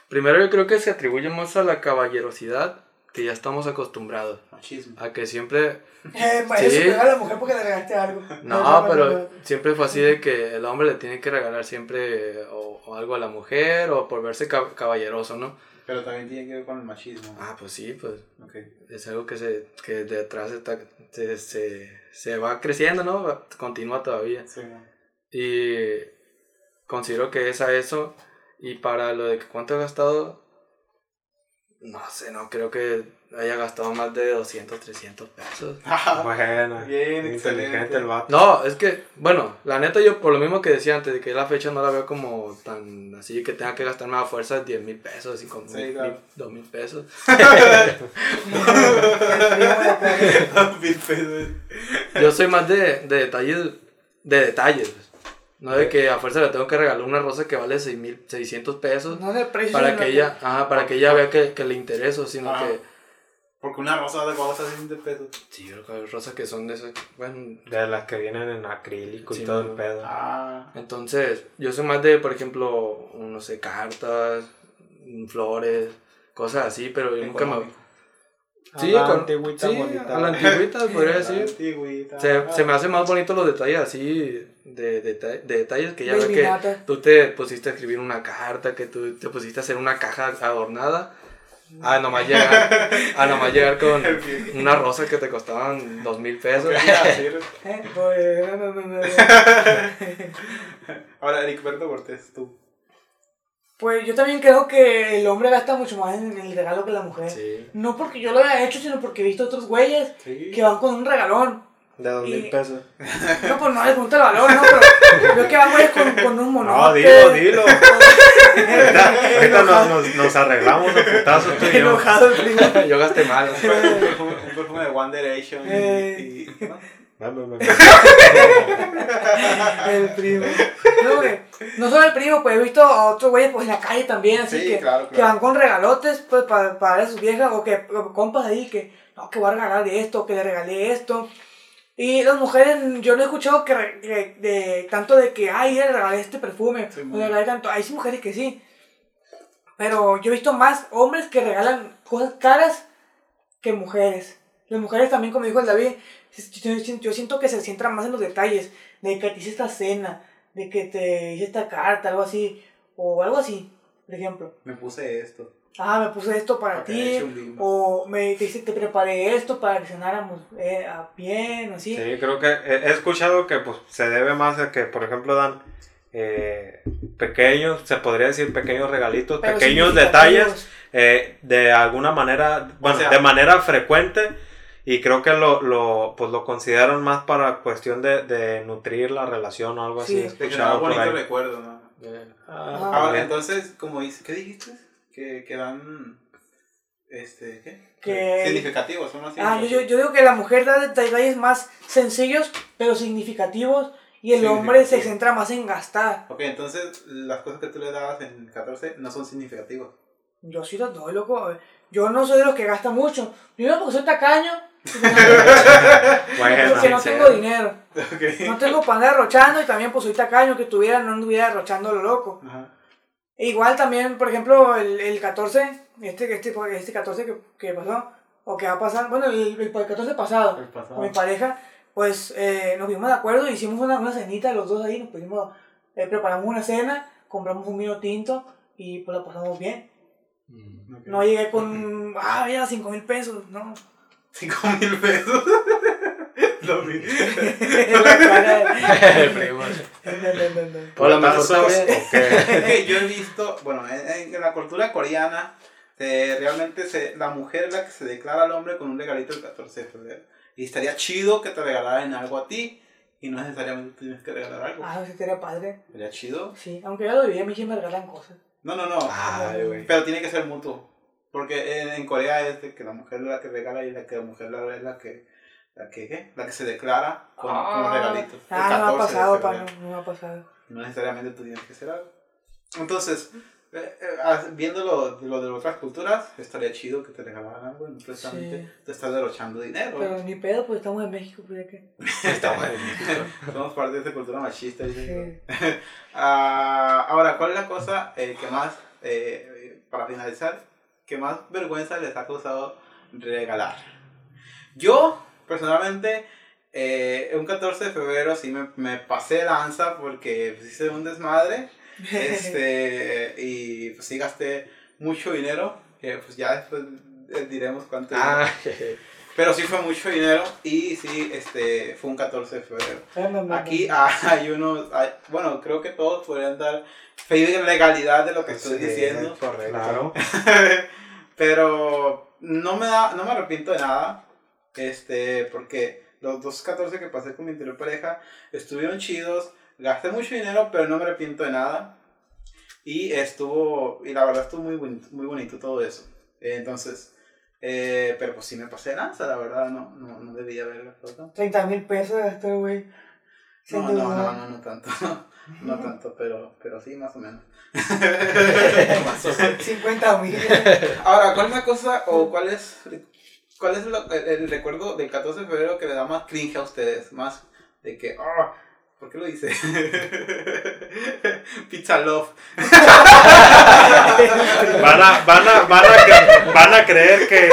Primero yo creo que se atribuye más a la caballerosidad que ya estamos acostumbrados.
Machismo.
A que siempre...
Eh, eso
Sí.
a la mujer porque le regalaste algo.
No, pero siempre fue así de que el hombre le tiene que regalar siempre o, o algo a la mujer o por verse cab- caballeroso, ¿no?
Pero también tiene que ver con el machismo.
Ah, pues sí, pues
Ok.
es algo que se que de atrás está, se, se, se va creciendo, ¿no? Continúa todavía.
Sí, no.
Y considero que es a eso. Y para lo de que cuánto he gastado, no sé, no creo que haya gastado más de 200, 300 pesos.
Bueno,
Bien,
inteligente el vato.
No, es que, bueno, la neta yo por lo mismo que decía antes, de que la fecha no la veo como tan así que tenga que gastarme a fuerza 10 mil pesos, 5
Sí,
mil,
claro.
2 mil pesos.
Mil pesos.
Yo soy más de, de detalles, de detalles, pues. No de que a fuerza le tengo que regalar una rosa que vale 6 mil, 600 pesos
No el precio.
para que ella, ajá, para que ella vea que, que le intereso, sino
Ajá.
que,
Porque una rosa de cuesta 600 pesos.
sí, yo creo que hay rosas que son de esas, bueno,
De las que vienen en acrílico y todo
no.
el pedo.
Ah.
Entonces, yo soy más de, por ejemplo, no sé, cartas, flores, cosas así, pero yo nunca me... Sí,
A la
con-
antigüita
sí,
bonita.
a la antigüita, podría decir.
antigüita.
Se, se me hacen más bonitos los detalles así, de, de, de detalles que ya ves que
nata.
tú te pusiste a escribir una carta, que tú te pusiste a hacer una caja adornada. A nomás llegar, a nomás llegar con una rosa que te costaban dos mil pesos.
¿Qué iba a decir?
No, no, no, no.
Ahora, Ericberto Cortés, tú.
Pues yo también creo que el hombre gasta mucho más en el regalo que la mujer.
Sí.
No porque yo lo haya hecho, sino porque he visto otros güeyes
Sí.
que van con un regalón.
De dos mil pesos.
No, pues no les pregunta el valor, ¿no? Pero veo que van güeyes con, con un
No,
monote.
dilo, dilo. ahorita ahorita nos, nos, nos arreglamos de putazos tú y yo.
Enojado el primo.
Yo gasté mal.
Un perfume, un perfume de One Direction. y-
Eh.
y- ¿no?
Ven, ven.
El primo. No, güey. No solo el primo, pues he visto a otros güeyes pues en la calle también, así
Sí,
que,
claro,
que van con regalotes pues para, para a sus viejas o que compas ahí que no, que voy a regalar esto, que le regalé esto. Y las mujeres, yo no he escuchado que, que de, tanto de que, ay, le regalé este perfume,
Sí,
o le regalé tanto. Hay sí mujeres que sí. Pero yo he visto más hombres que regalan cosas caras que mujeres. Las mujeres también, como dijo el David, yo, yo- yo siento que se centran más en los detalles, de que te hice esta cena, de que te hice esta carta, algo así, o algo así, por ejemplo.
Me puse esto.
Ah, me puse esto para ti, o me te, te preparé esto para que cenáramos eh, a bien, así.
Sí, creo que he escuchado que pues, se debe más a que, por ejemplo, dan eh, pequeños, se podría decir pequeños regalitos,
Pero
pequeños detalles eh, de alguna manera, bueno,
sea-
de manera frecuente y creo que lo, lo, pues, lo consideran más para cuestión de, de nutrir la relación o algo así.
Sí.
da
escuchado
bonito
ahí.
recuerdo, ¿no?
Ah,
Ah.
Ahora, entonces, como dice, ¿qué dijiste? Que, que dan, este, ¿qué?
Que-
Significativos, son más
Ah, yo, yo, digo que la mujer da detalles más sencillos pero significativos. Y el hombre se centra más en gastar.
Ok, entonces las cosas que tú le dabas en el 14 no son significativas.
Yo sí lo doy, loco. Yo no soy de los que gasta mucho. Primero porque soy tacaño.
Bueno,
porque no tengo dinero.
Ok.
No tengo para andar derrochando y también pues soy tacaño que tuviera, no anduviera derrochando lo loco.
Ajá.
E igual también, por ejemplo, el, el 14, este, este, este 14 que, que pasó, o que va a pasar, bueno, el, el 14 pasado,
El pasado.
con mi pareja, pues eh, nos vimos de acuerdo, hicimos una, una cenita los dos ahí, nos pusimos, eh, preparamos una cena, compramos un vino tinto y pues la pasamos bien.
Ok.
No llegué con, ah, mira, 5 mil pesos, no.
Cinco mil pesos. Lo vi.
La cara de-
Primo.
No, no, no, no.
O a lo mejor
Putazos,
también.
ok.
Es que yo he visto, bueno, en, en la cultura coreana, eh, realmente se, la mujer es la que se declara al hombre con un regalito el 14 de febrero. Y estaría chido que te regalaran algo a ti y no necesariamente tienes que regalar algo.
Ah, ese sería padre.
Sería chido.
Sí, aunque ya lo viví, a mí sí me regalan cosas.
No, no, no.
Ay, güey.
Pero tiene que ser mutuo. Porque en, en Corea es de que la mujer es la que regala y la que la mujer es la que, la que, ¿qué? La que se declara con, con los regalitos. El
Ah, no ha
14 de
pasado, pa, no, no ha pasado.
No necesariamente tú tienes que hacer algo. Entonces, eh, eh, ah, viendo lo, lo de otras culturas, estaría chido que te regalaran algo y no precisamente
Sí.
te estás derrochando dinero.
Pero ni pedo, pues estamos en México, pues que.
Está bueno.
Somos parte de esta cultura machista.
Sí.
Ah, ahora, ¿cuál es la cosa eh, que más, eh, para finalizar, que más vergüenza les ha causado regalar? Yo, personalmente, eh, un 14 de febrero sí me, me pasé lanza porque pues, hice un desmadre. Este, y pues sí gasté mucho dinero. Que pues ya después eh, diremos cuánto.
Ah,
Pero sí fue mucho dinero y sí, este, fue un 14 de febrero.
No, no, no,
Aquí
no.
hay unos, hay- bueno, creo que todos podrían dar fe de legalidad de lo que estoy
Sí,
diciendo.
correcto. Claro.
Pero no me da, no me arrepiento de nada. Este, porque los dos 14 que pasé con mi anterior pareja estuvieron chidos. Gasté mucho dinero, pero no me arrepiento de nada. Y estuvo, y la verdad estuvo muy bonito, muy bonito todo eso. Entonces, eh, pero pues sí me pasé de lanza, la verdad, no, no, no debía haber gastado tanto.
30 mil pesos gasté, güey. Se
No, no, no, no, no tanto. No tanto, pero, pero sí, más o menos.
50 mil.
Ahora, ¿cuál es la cosa o cuál es, cuál es lo- el, el recuerdo del 14 de febrero que le da más cringe a ustedes? Más de que, ah, ¿por qué lo hice? Pizza Love.
Van a, van a, van a, van a creer que,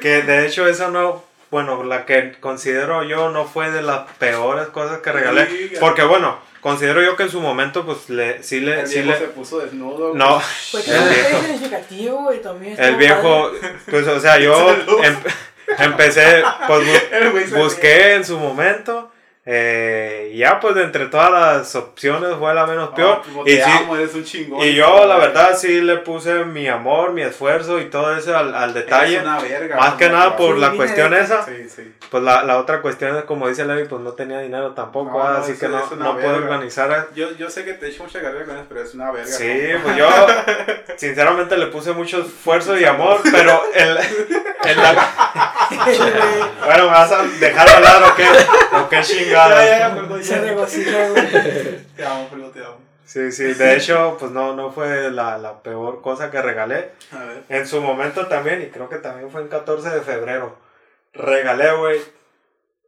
que de hecho esa no, bueno, la que considero yo no fue de las peores cosas que regalé. Porque bueno, considero yo que en su momento pues le, sí le,
El
sí
viejo
le,
se puso desnudo.
no,
Pues
El viejo.
es significativo, güey, también.
el viejo, pues o sea, yo em- empecé, pues bu-
El
busqué en su momento. Eh, y ya pues de entre todas las opciones fue la menos peor. Y
te
sí,
amo, eres un chingón.
y yo la verdad sí le puse mi amor, mi esfuerzo y todo eso al, al detalle.
Eres una verga.
Más que nada por la cuestión
de-
esa.
Sí, sí.
Pues la, la otra cuestión es como dice Levi, pues no tenía dinero tampoco,
No,
ah,
no,
así que no, no puedo organizar.
Yo, yo sé que te he hecho mucha carrera con eso, pero es una verga.
Sí,
¿no?
pues yo sinceramente le puse mucho esfuerzo y amor, pero el, el- la- bueno, me vas a dejar hablar o qué, o qué
Ya, ya,
chingada.
ya, perdón,
Se
ya.
güey.
Te amo, pero te amo.
Sí, sí, de hecho, pues no, no fue la, la peor cosa que regalé.
A ver.
En su momento también, y creo que también fue en 14 de febrero, regalé, güey,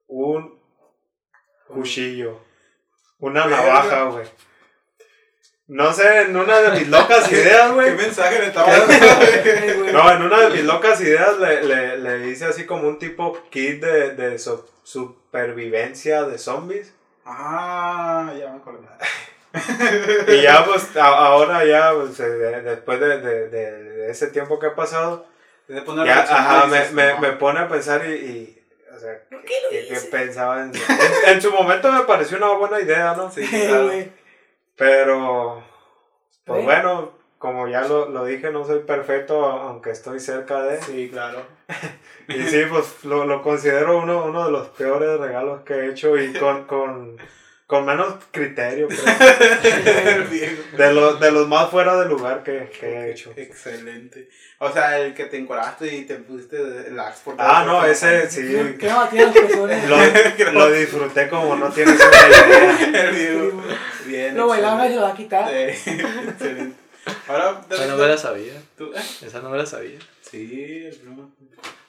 un cuchillo, una navaja, güey. No sé, en una de mis locas ideas,
¿Qué
güey.
mensaje le estaba dando?
No, en una de mis locas ideas le, le, le hice así como un tipo kit de, de so- supervivencia de zombies.
Ah, ya me acordé.
Y ya, pues, a- ahora ya, pues, de- después de, de, de- ese tiempo que ha pasado,
De poner
Ya,
reflexionar
ajá,
y
me,
dices,
me,
no.
me pone a pensar y, y, o sea,
¿Por qué lo
que, que pensaba en, en, en su momento me pareció una buena idea, ¿no?
Sí,
Sí,
claro.
Pero, pues bueno, como ya lo, lo dije, no soy perfecto, aunque estoy cerca de.
Sí, claro.
Y sí, pues lo, lo considero uno, uno de los peores regalos que he hecho y con, con, con menos criterio. De, los de los más fuera de lugar que, que he hecho.
Excelente. O sea, el que te encoraste y te pusiste el axe por todo
Ah, no, ese sí.
Personas.
Lo, lo disfruté como no tienes una idea.
El viejo. Bien.
Lo bailaba a quitar.
Eh, excelente. Ahora,
Esa no me la sabía.
¿Tú?
Esa no me la sabía.
Sí, el primo.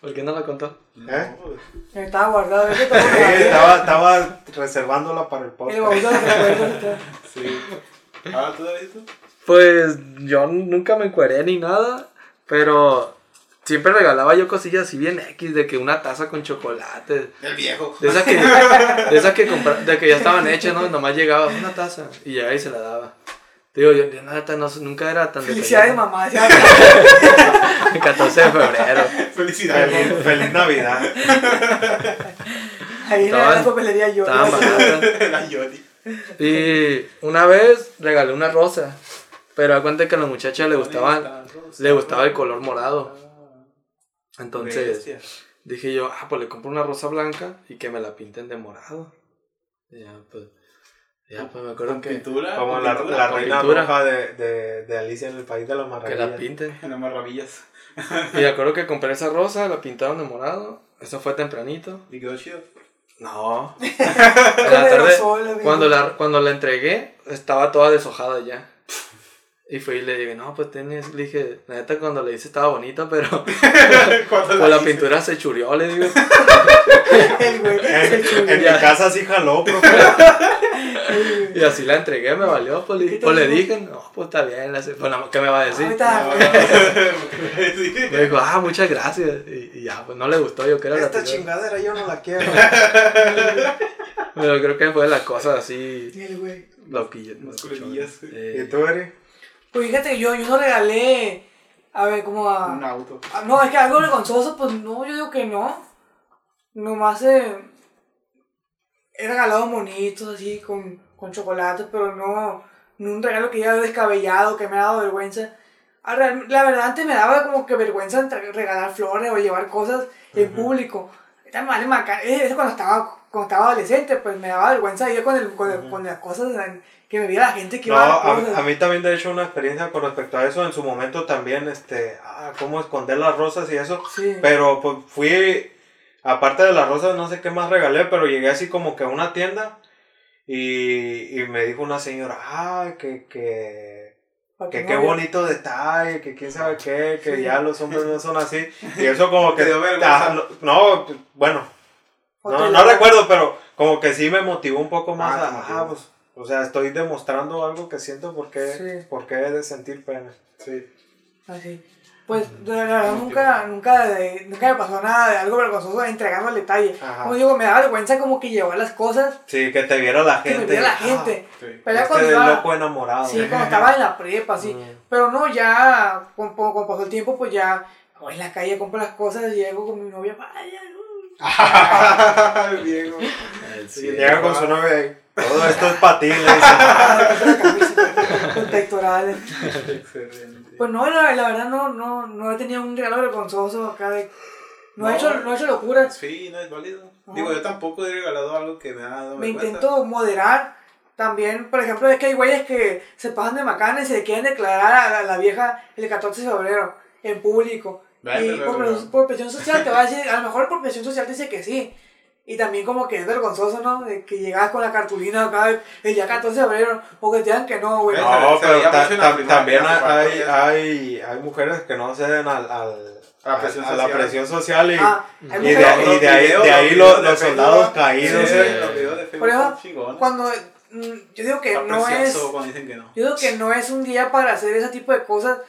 ¿Por qué no la contó?
¿Eh?
No,
Estaba guardado. Todo
estaba, estaba reservándola para el podcast.
sí. Ahora tú, Davidito.
Pues yo nunca me encueré ni nada, pero siempre regalaba yo cosillas así bien X, de que una taza con chocolate.
El viejo.
De esas que, de esas que, compra- de que ya estaban hechas, ¿no? Nomás llegaba una taza y llegaba y se la daba. Digo, yo, yo neta, no, nunca era tan
Felicidades,
detallado.
mamá. decía,
El 14 de febrero.
Felicidades.
Feliz, feliz Navidad.
Ahí en
Estaban-
la papelería yo.
Estaban baratas.
La Yoli.
Y una vez regalé una rosa, pero a cuenta que a la muchacha le gustaba, le gustaba el color morado. Entonces
Bestia.
dije yo, ah, pues le compro una rosa blanca y que me la pinten de morado. Y ya, pues, ya, pues me acuerdo
Con
que,
pintura.
Como
con
la,
pintura,
la reina
pintura.
roja de, de, de Alicia en el País de las
que
Maravillas.
la pinten.
En las maravillas.
Y me acuerdo que compré esa rosa, la pintaron de morado. Eso fue tempranito.
Y quedó chido.
No. En la tarde, cuando la, cuando la entregué, estaba toda deshojada ya. Y fui y le dije, no, pues tienes, le dije, la neta cuando le hice estaba bonita, pero pues la
hice.
pintura se churió, le digo.
El güey.
En, mi casa sí jaló, profe.
Y así la entregué, me valió, pues le,
¿Qué te
pues le dije, no, pues está bien, pues ¿qué me va a decir? Me dijo, ah, muchas gracias. Y, y ya, pues no le gustó, yo la
Esta
primera.
chingadera yo no la quiero.
Pero creo que fue la cosa así,
el güey.
loquilla.
Las.
Eh,
¿Y tú, Eri?
Pues fíjate que yo, yo no regalé. A ver, como a.
Un auto.
Ah, No, es que algo vergonzoso, pues no, yo digo que no. Nomás eh, he regalado monitos así con, con chocolate, pero no, no un regalo que ya descabellado, que me ha dado vergüenza. Ah, La verdad, antes me daba como que vergüenza regalar flores o llevar cosas en público. Esta me vale maca- eh, Eso cuando estaba, cuando estaba adolescente, pues me daba vergüenza ir con, el, con, el- con las cosas, en- que me viera la gente que
No,
iba a
a, a mí también de hecho una experiencia con respecto a eso. En su momento también, este, ah, cómo esconder las rosas y eso.
Sí.
Pero pues fui, aparte de las rosas, no sé qué más regalé, pero llegué así como que a una tienda y, y me dijo una señora, ah, que, que, que
no
qué bonito detalle, que quién sabe qué, que
Sí.
ya los hombres no son así. Y eso como que...
Dio vergüenza.
no, no, bueno, no, no recuerdo, pero como que sí me motivó un poco más
Ah,
a, ah, pues, o sea, estoy demostrando algo que siento porque,
Sí.
porque he de sentir pena.
Sí.
Así. Pues de la verdad nunca, nunca, de- nunca me pasó nada de algo vergonzoso entregando el detalle.
Ajá.
Como digo, me da vergüenza como que llevar las cosas
Sí, que te viera la
que
gente.
me viera la
ah,
gente.
Sí.
Pero ya
este
cuando iba,
loco enamorado.
sí, cuando estaba en la prepa, sí.
Mm.
Pero no, ya, con, con- con pasó el tiempo, pues ya, voy en la calle, compro las cosas y llego con mi novia, vaya,
El viejo.
el
Y
sí.
llega con su novia y todo esto es para ti.
Excelente.
Pues no, la, la verdad no, no, no he tenido un regalo vergonzoso acá de... No, he
No.
hecho, no he hecho locuras.
Sí, no es válido.
Ajá.
Digo, yo tampoco he regalado algo que me ha dado
me intento moderar. También, por ejemplo, es que hay güeyes que se pasan de macanes y se quieren declarar a la, a la vieja el 14 de febrero en público.
Vale,
y por, por presión social te va a decir, a lo mejor por presión social dice que sí. Y también como que es vergonzoso, ¿no? De que llegas con la cartulina acá el día 14 de febrero o que te digan que no, güey.
No,
se
pero ta-
la
ta- también
la
hay, hay, hay mujeres que no ceden al, al-
A la presión
a la
social.
presión social y,
Ah,
y de, y de ahí, de ahí
los
los, soldados
¿no?
caídos.
Sí, Facebook
Por
chingones.
Cuando mm, yo digo que no es...
que no.
Yo digo que no es un día para hacer ese tipo de cosas,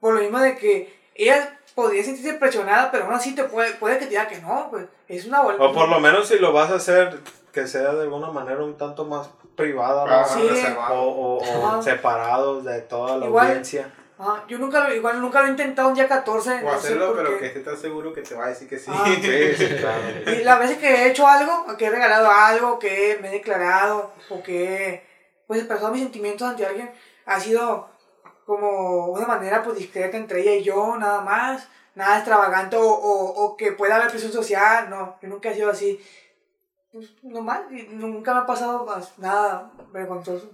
por lo mismo de que ella podría sentirse presionada, pero aún así te puede, puede que te diga que no, pues es una bola.
O por lo menos si lo vas a hacer, que sea de alguna manera un tanto más privada.
Ah,
Sí.
o, o, o separados de toda la
Igual.
audiencia.
Ajá, yo nunca lo, igual nunca lo he intentado un día 14,
O
no
hacerlo, pero que esté tan seguro que te va a decir que sí.
Ah.
Sí, sí, claro.
Y las veces que he hecho algo, que he regalado algo, que me he declarado, o que he pues, expresado mis sentimientos ante alguien, ha sido como una manera pues discreta entre ella y yo, nada más, nada extravagante, o, o, o que pueda haber presión social, no, yo nunca he sido así. pues, normal, y nunca me ha pasado más nada vergonzoso.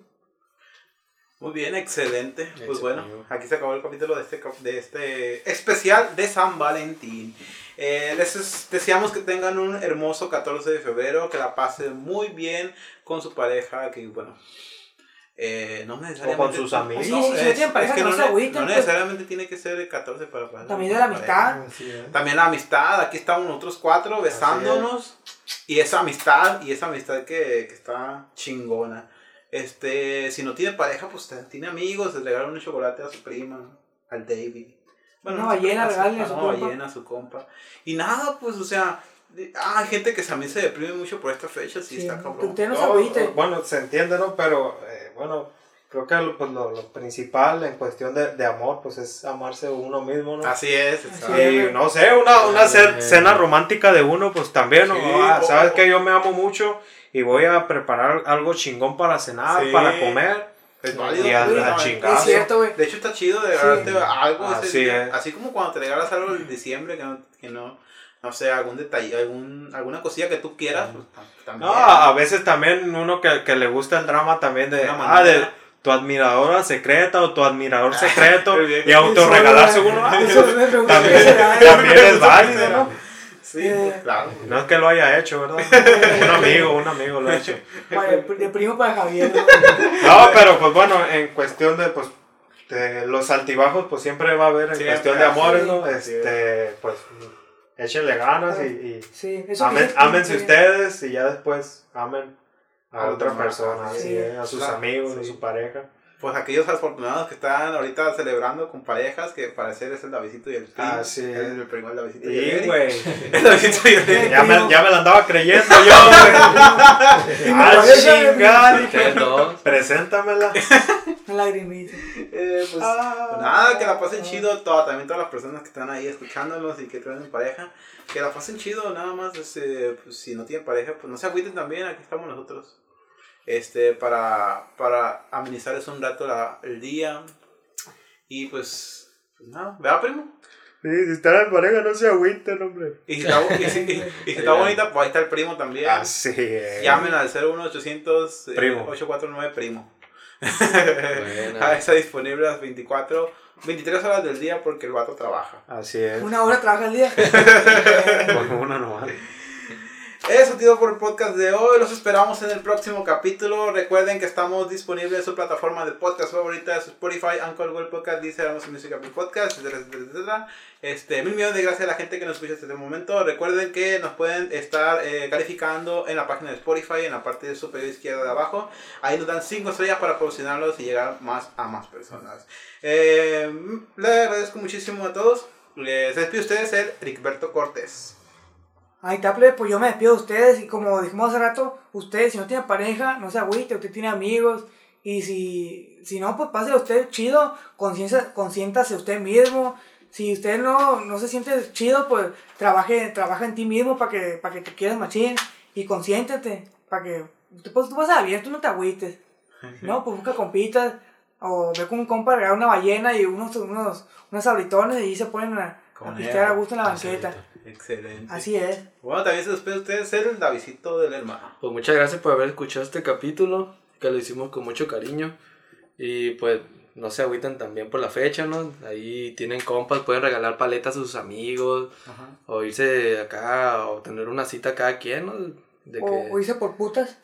Muy bien, excelente. Pues bueno, aquí se acabó el capítulo de este, de este especial de San Valentín. Eh, les es- deseamos que tengan un hermoso 14 de febrero, que la pasen muy bien con su pareja, que bueno... eh, no necesariamente
sus amigos.
Sí, sí, no
es- es que
no
no,
se
ne-
agüiten,
no
pues.
necesariamente tiene que ser el 14 para pasar
También de
con
la
su pareja.
amistad.
También la amistad, aquí estamos nosotros cuatro besándonos. Y esa amistad, y esa amistad que, que está chingona. Este, si no tiene pareja, pues tiene amigos, le regalan un chocolate a su prima, al David.
Una
no,
ballena,
a
su
ballena a su compa. Y nada, pues, o sea, ah, hay gente que también se deprime mucho por esta fecha, sí,
Sí,
está cabrón.
usted no se.
Bueno, se entiende, ¿no? Pero eh, bueno, creo que lo, pues, lo, lo principal en cuestión de, de amor, pues es amarse uno mismo, ¿no?
Así es, exacto.
Y no sé, una, una ce- cena romántica de uno, pues también, ¿no?
Sí,
Ah, Sabes que yo me amo mucho y voy a preparar algo chingón para cenar,
Sí.
para comer.
Es válido.
Y a.
Es cierto, güey.
De hecho, está chido de
Sí.
algo ese
Así
día.
es.
Así como cuando te regalas algo en diciembre, que no, que no, no sé, algún detalle, algún, alguna cosilla que tú quieras, pues tam- también.
No, a veces también uno que, que le gusta el drama también de, ah, de tu admiradora secreta o tu admirador secreto
Qué bien.
y autorregalarse uno. ah,
Eso me pregunté,
También, también es válido, ¿no?
Sí,
Eh.
pues, claro.
No es que lo haya hecho, ¿verdad? Un amigo, un amigo lo ha hecho.
De primo para Javier. ¿no?
No, pero pues bueno, en cuestión de pues de los altibajos, pues siempre va a haber en cuestión de amores,
sí.
¿no? Este, pues échenle ganas y, y
Sí, eso
amen, ámense ustedes y ya después amen a
A
otra persona,
sí.
es, a sus
Claro,
amigos, a
sí.
su pareja.
Pues aquellos afortunados que están ahorita celebrando con parejas, que parecer es el Davidito y el primo.
Así es.
El, primo, el Davidito y el
Sí, güey.
El Davidito y el Eric.
Ya me, ya me la andaba creyendo yo, güey. Ah, dije.
Dos.
Preséntamela.
Lagrimita.
Eh, pues,
Ah.
pues nada, que la pasen chido, toda, también todas las personas que están ahí escuchándonos y que tienen pareja, que la pasen chido, nada más, este, pues, si no tienen pareja, pues no se agüiten también, aquí estamos nosotros, este, para, para amenizarles un rato la- el día, y pues, pues nada, ¿verdad, primo?
Sí, si están en pareja, no se agüiten, hombre.
Y si está, y si- y- si está bonita, pues ahí está el primo también.
Así es.
Llamen al 01800 eh,
Primo.
849 primo.
Buena.
Ah, está disponible a las 24, 23 horas del día porque el vato trabaja.
Así es.
Una hora trabaja al día.
Con una nomás.
Eso, tío, por el podcast de hoy. Los esperamos en el próximo capítulo. Recuerden que estamos disponibles en su plataforma de podcast favorita, Spotify, Anchor, Google Podcast, Deezer, Amazon Music, Apple Podcast, etcétera, etcétera, etcétera. Este, mil millones de gracias a la gente que nos escucha hasta este momento. Recuerden que nos pueden estar eh, calificando en la página de Spotify, en la parte superior izquierda de abajo. Ahí nos dan 5 estrellas para posicionarlos y llegar más a más personas. Eh, le agradezco muchísimo a todos. Les despido a ustedes el Cortés.
Ahí está, pues yo me despido de ustedes y como dijimos hace rato, ustedes si no tienen pareja, no se agüite, usted tiene amigos y si, si no, pues pase usted chido, conciencia- consiéntase usted mismo. Si usted no, no se siente chido, pues trabaje, trabaja en ti mismo para que, para que te quieras machín y consiéntete, para que pues, tú vas a bien, tú no te agüites. No, pues busca compitas o ve con un compa una ballena y unos, unos, unos abritones y se ponen a, pistear a gusto en la banqueta.
Excelente.
Así es.
Bueno, también se despide ustedes ser el Davidito del hermano.
Pues muchas gracias por haber escuchado este capítulo, que lo hicimos con mucho cariño. Y pues no se agüiten también por la fecha, ¿no? Ahí tienen compas, pueden regalar paletas a sus amigos, o irse acá, o tener una cita cada quien, ¿no? De que,
O, o irse por putas.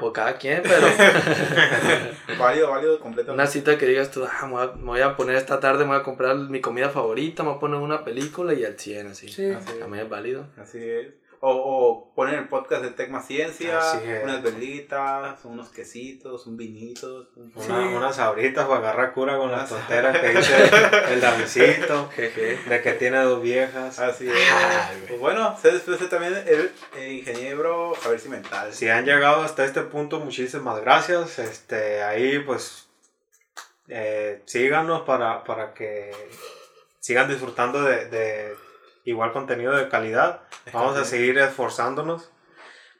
Por cada quien, pero
Válido, válido, completamente.
una cita que digas tú, ah, me voy, a, me voy a poner esta tarde, me voy a comprar mi comida favorita, me voy a poner una película y al 100, así.
Sí.
Así.
También es válido.
Así es. O, o poner el podcast de Tecma Ciencia, unas velitas, unos quesitos, un vinito. Un...
Una,
Sí.
Unas abritas para agarrar cura con las tonteras que dice el.
Jeje.
De que tiene dos viejas.
Así es.
Ay,
pues bueno, se despide también el ingeniero Javier Cimental.
Si han llegado hasta este punto, muchísimas gracias. Este, ahí pues eh, síganos para, para que sigan disfrutando de, de igual contenido de calidad. Vamos a seguir esforzándonos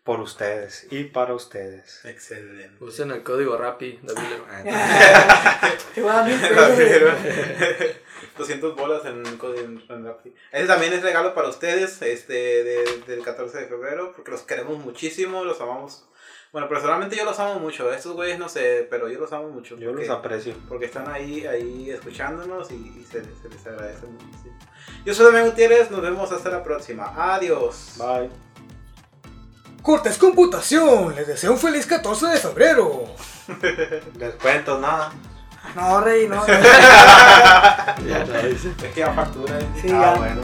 por ustedes y para ustedes.
Excelente.
Usen el código RAPI, David.
Te voy a dar mil pesos.
Pero-
güey.
200 bolas en, en, en Rappi. Ese también es regalo para ustedes este, de- del 14 de febrero, porque los queremos muchísimo, los amamos. Bueno, personalmente yo los amo mucho. Estos güeyes no sé, pero yo los amo mucho.
Yo
porque-
los aprecio.
porque están ahí, ahí escuchándonos y, y se, se les agradece muchísimo. Yo soy Damián Gutiérrez, nos vemos hasta la próxima. Adiós.
Bye.
Cortes Computación, les deseo un feliz 14 de febrero.
Descuentos, nada.
No, rey, no.
Ya lo hice.
Es que ya factura.
Sí,
ah,
ya.
bueno.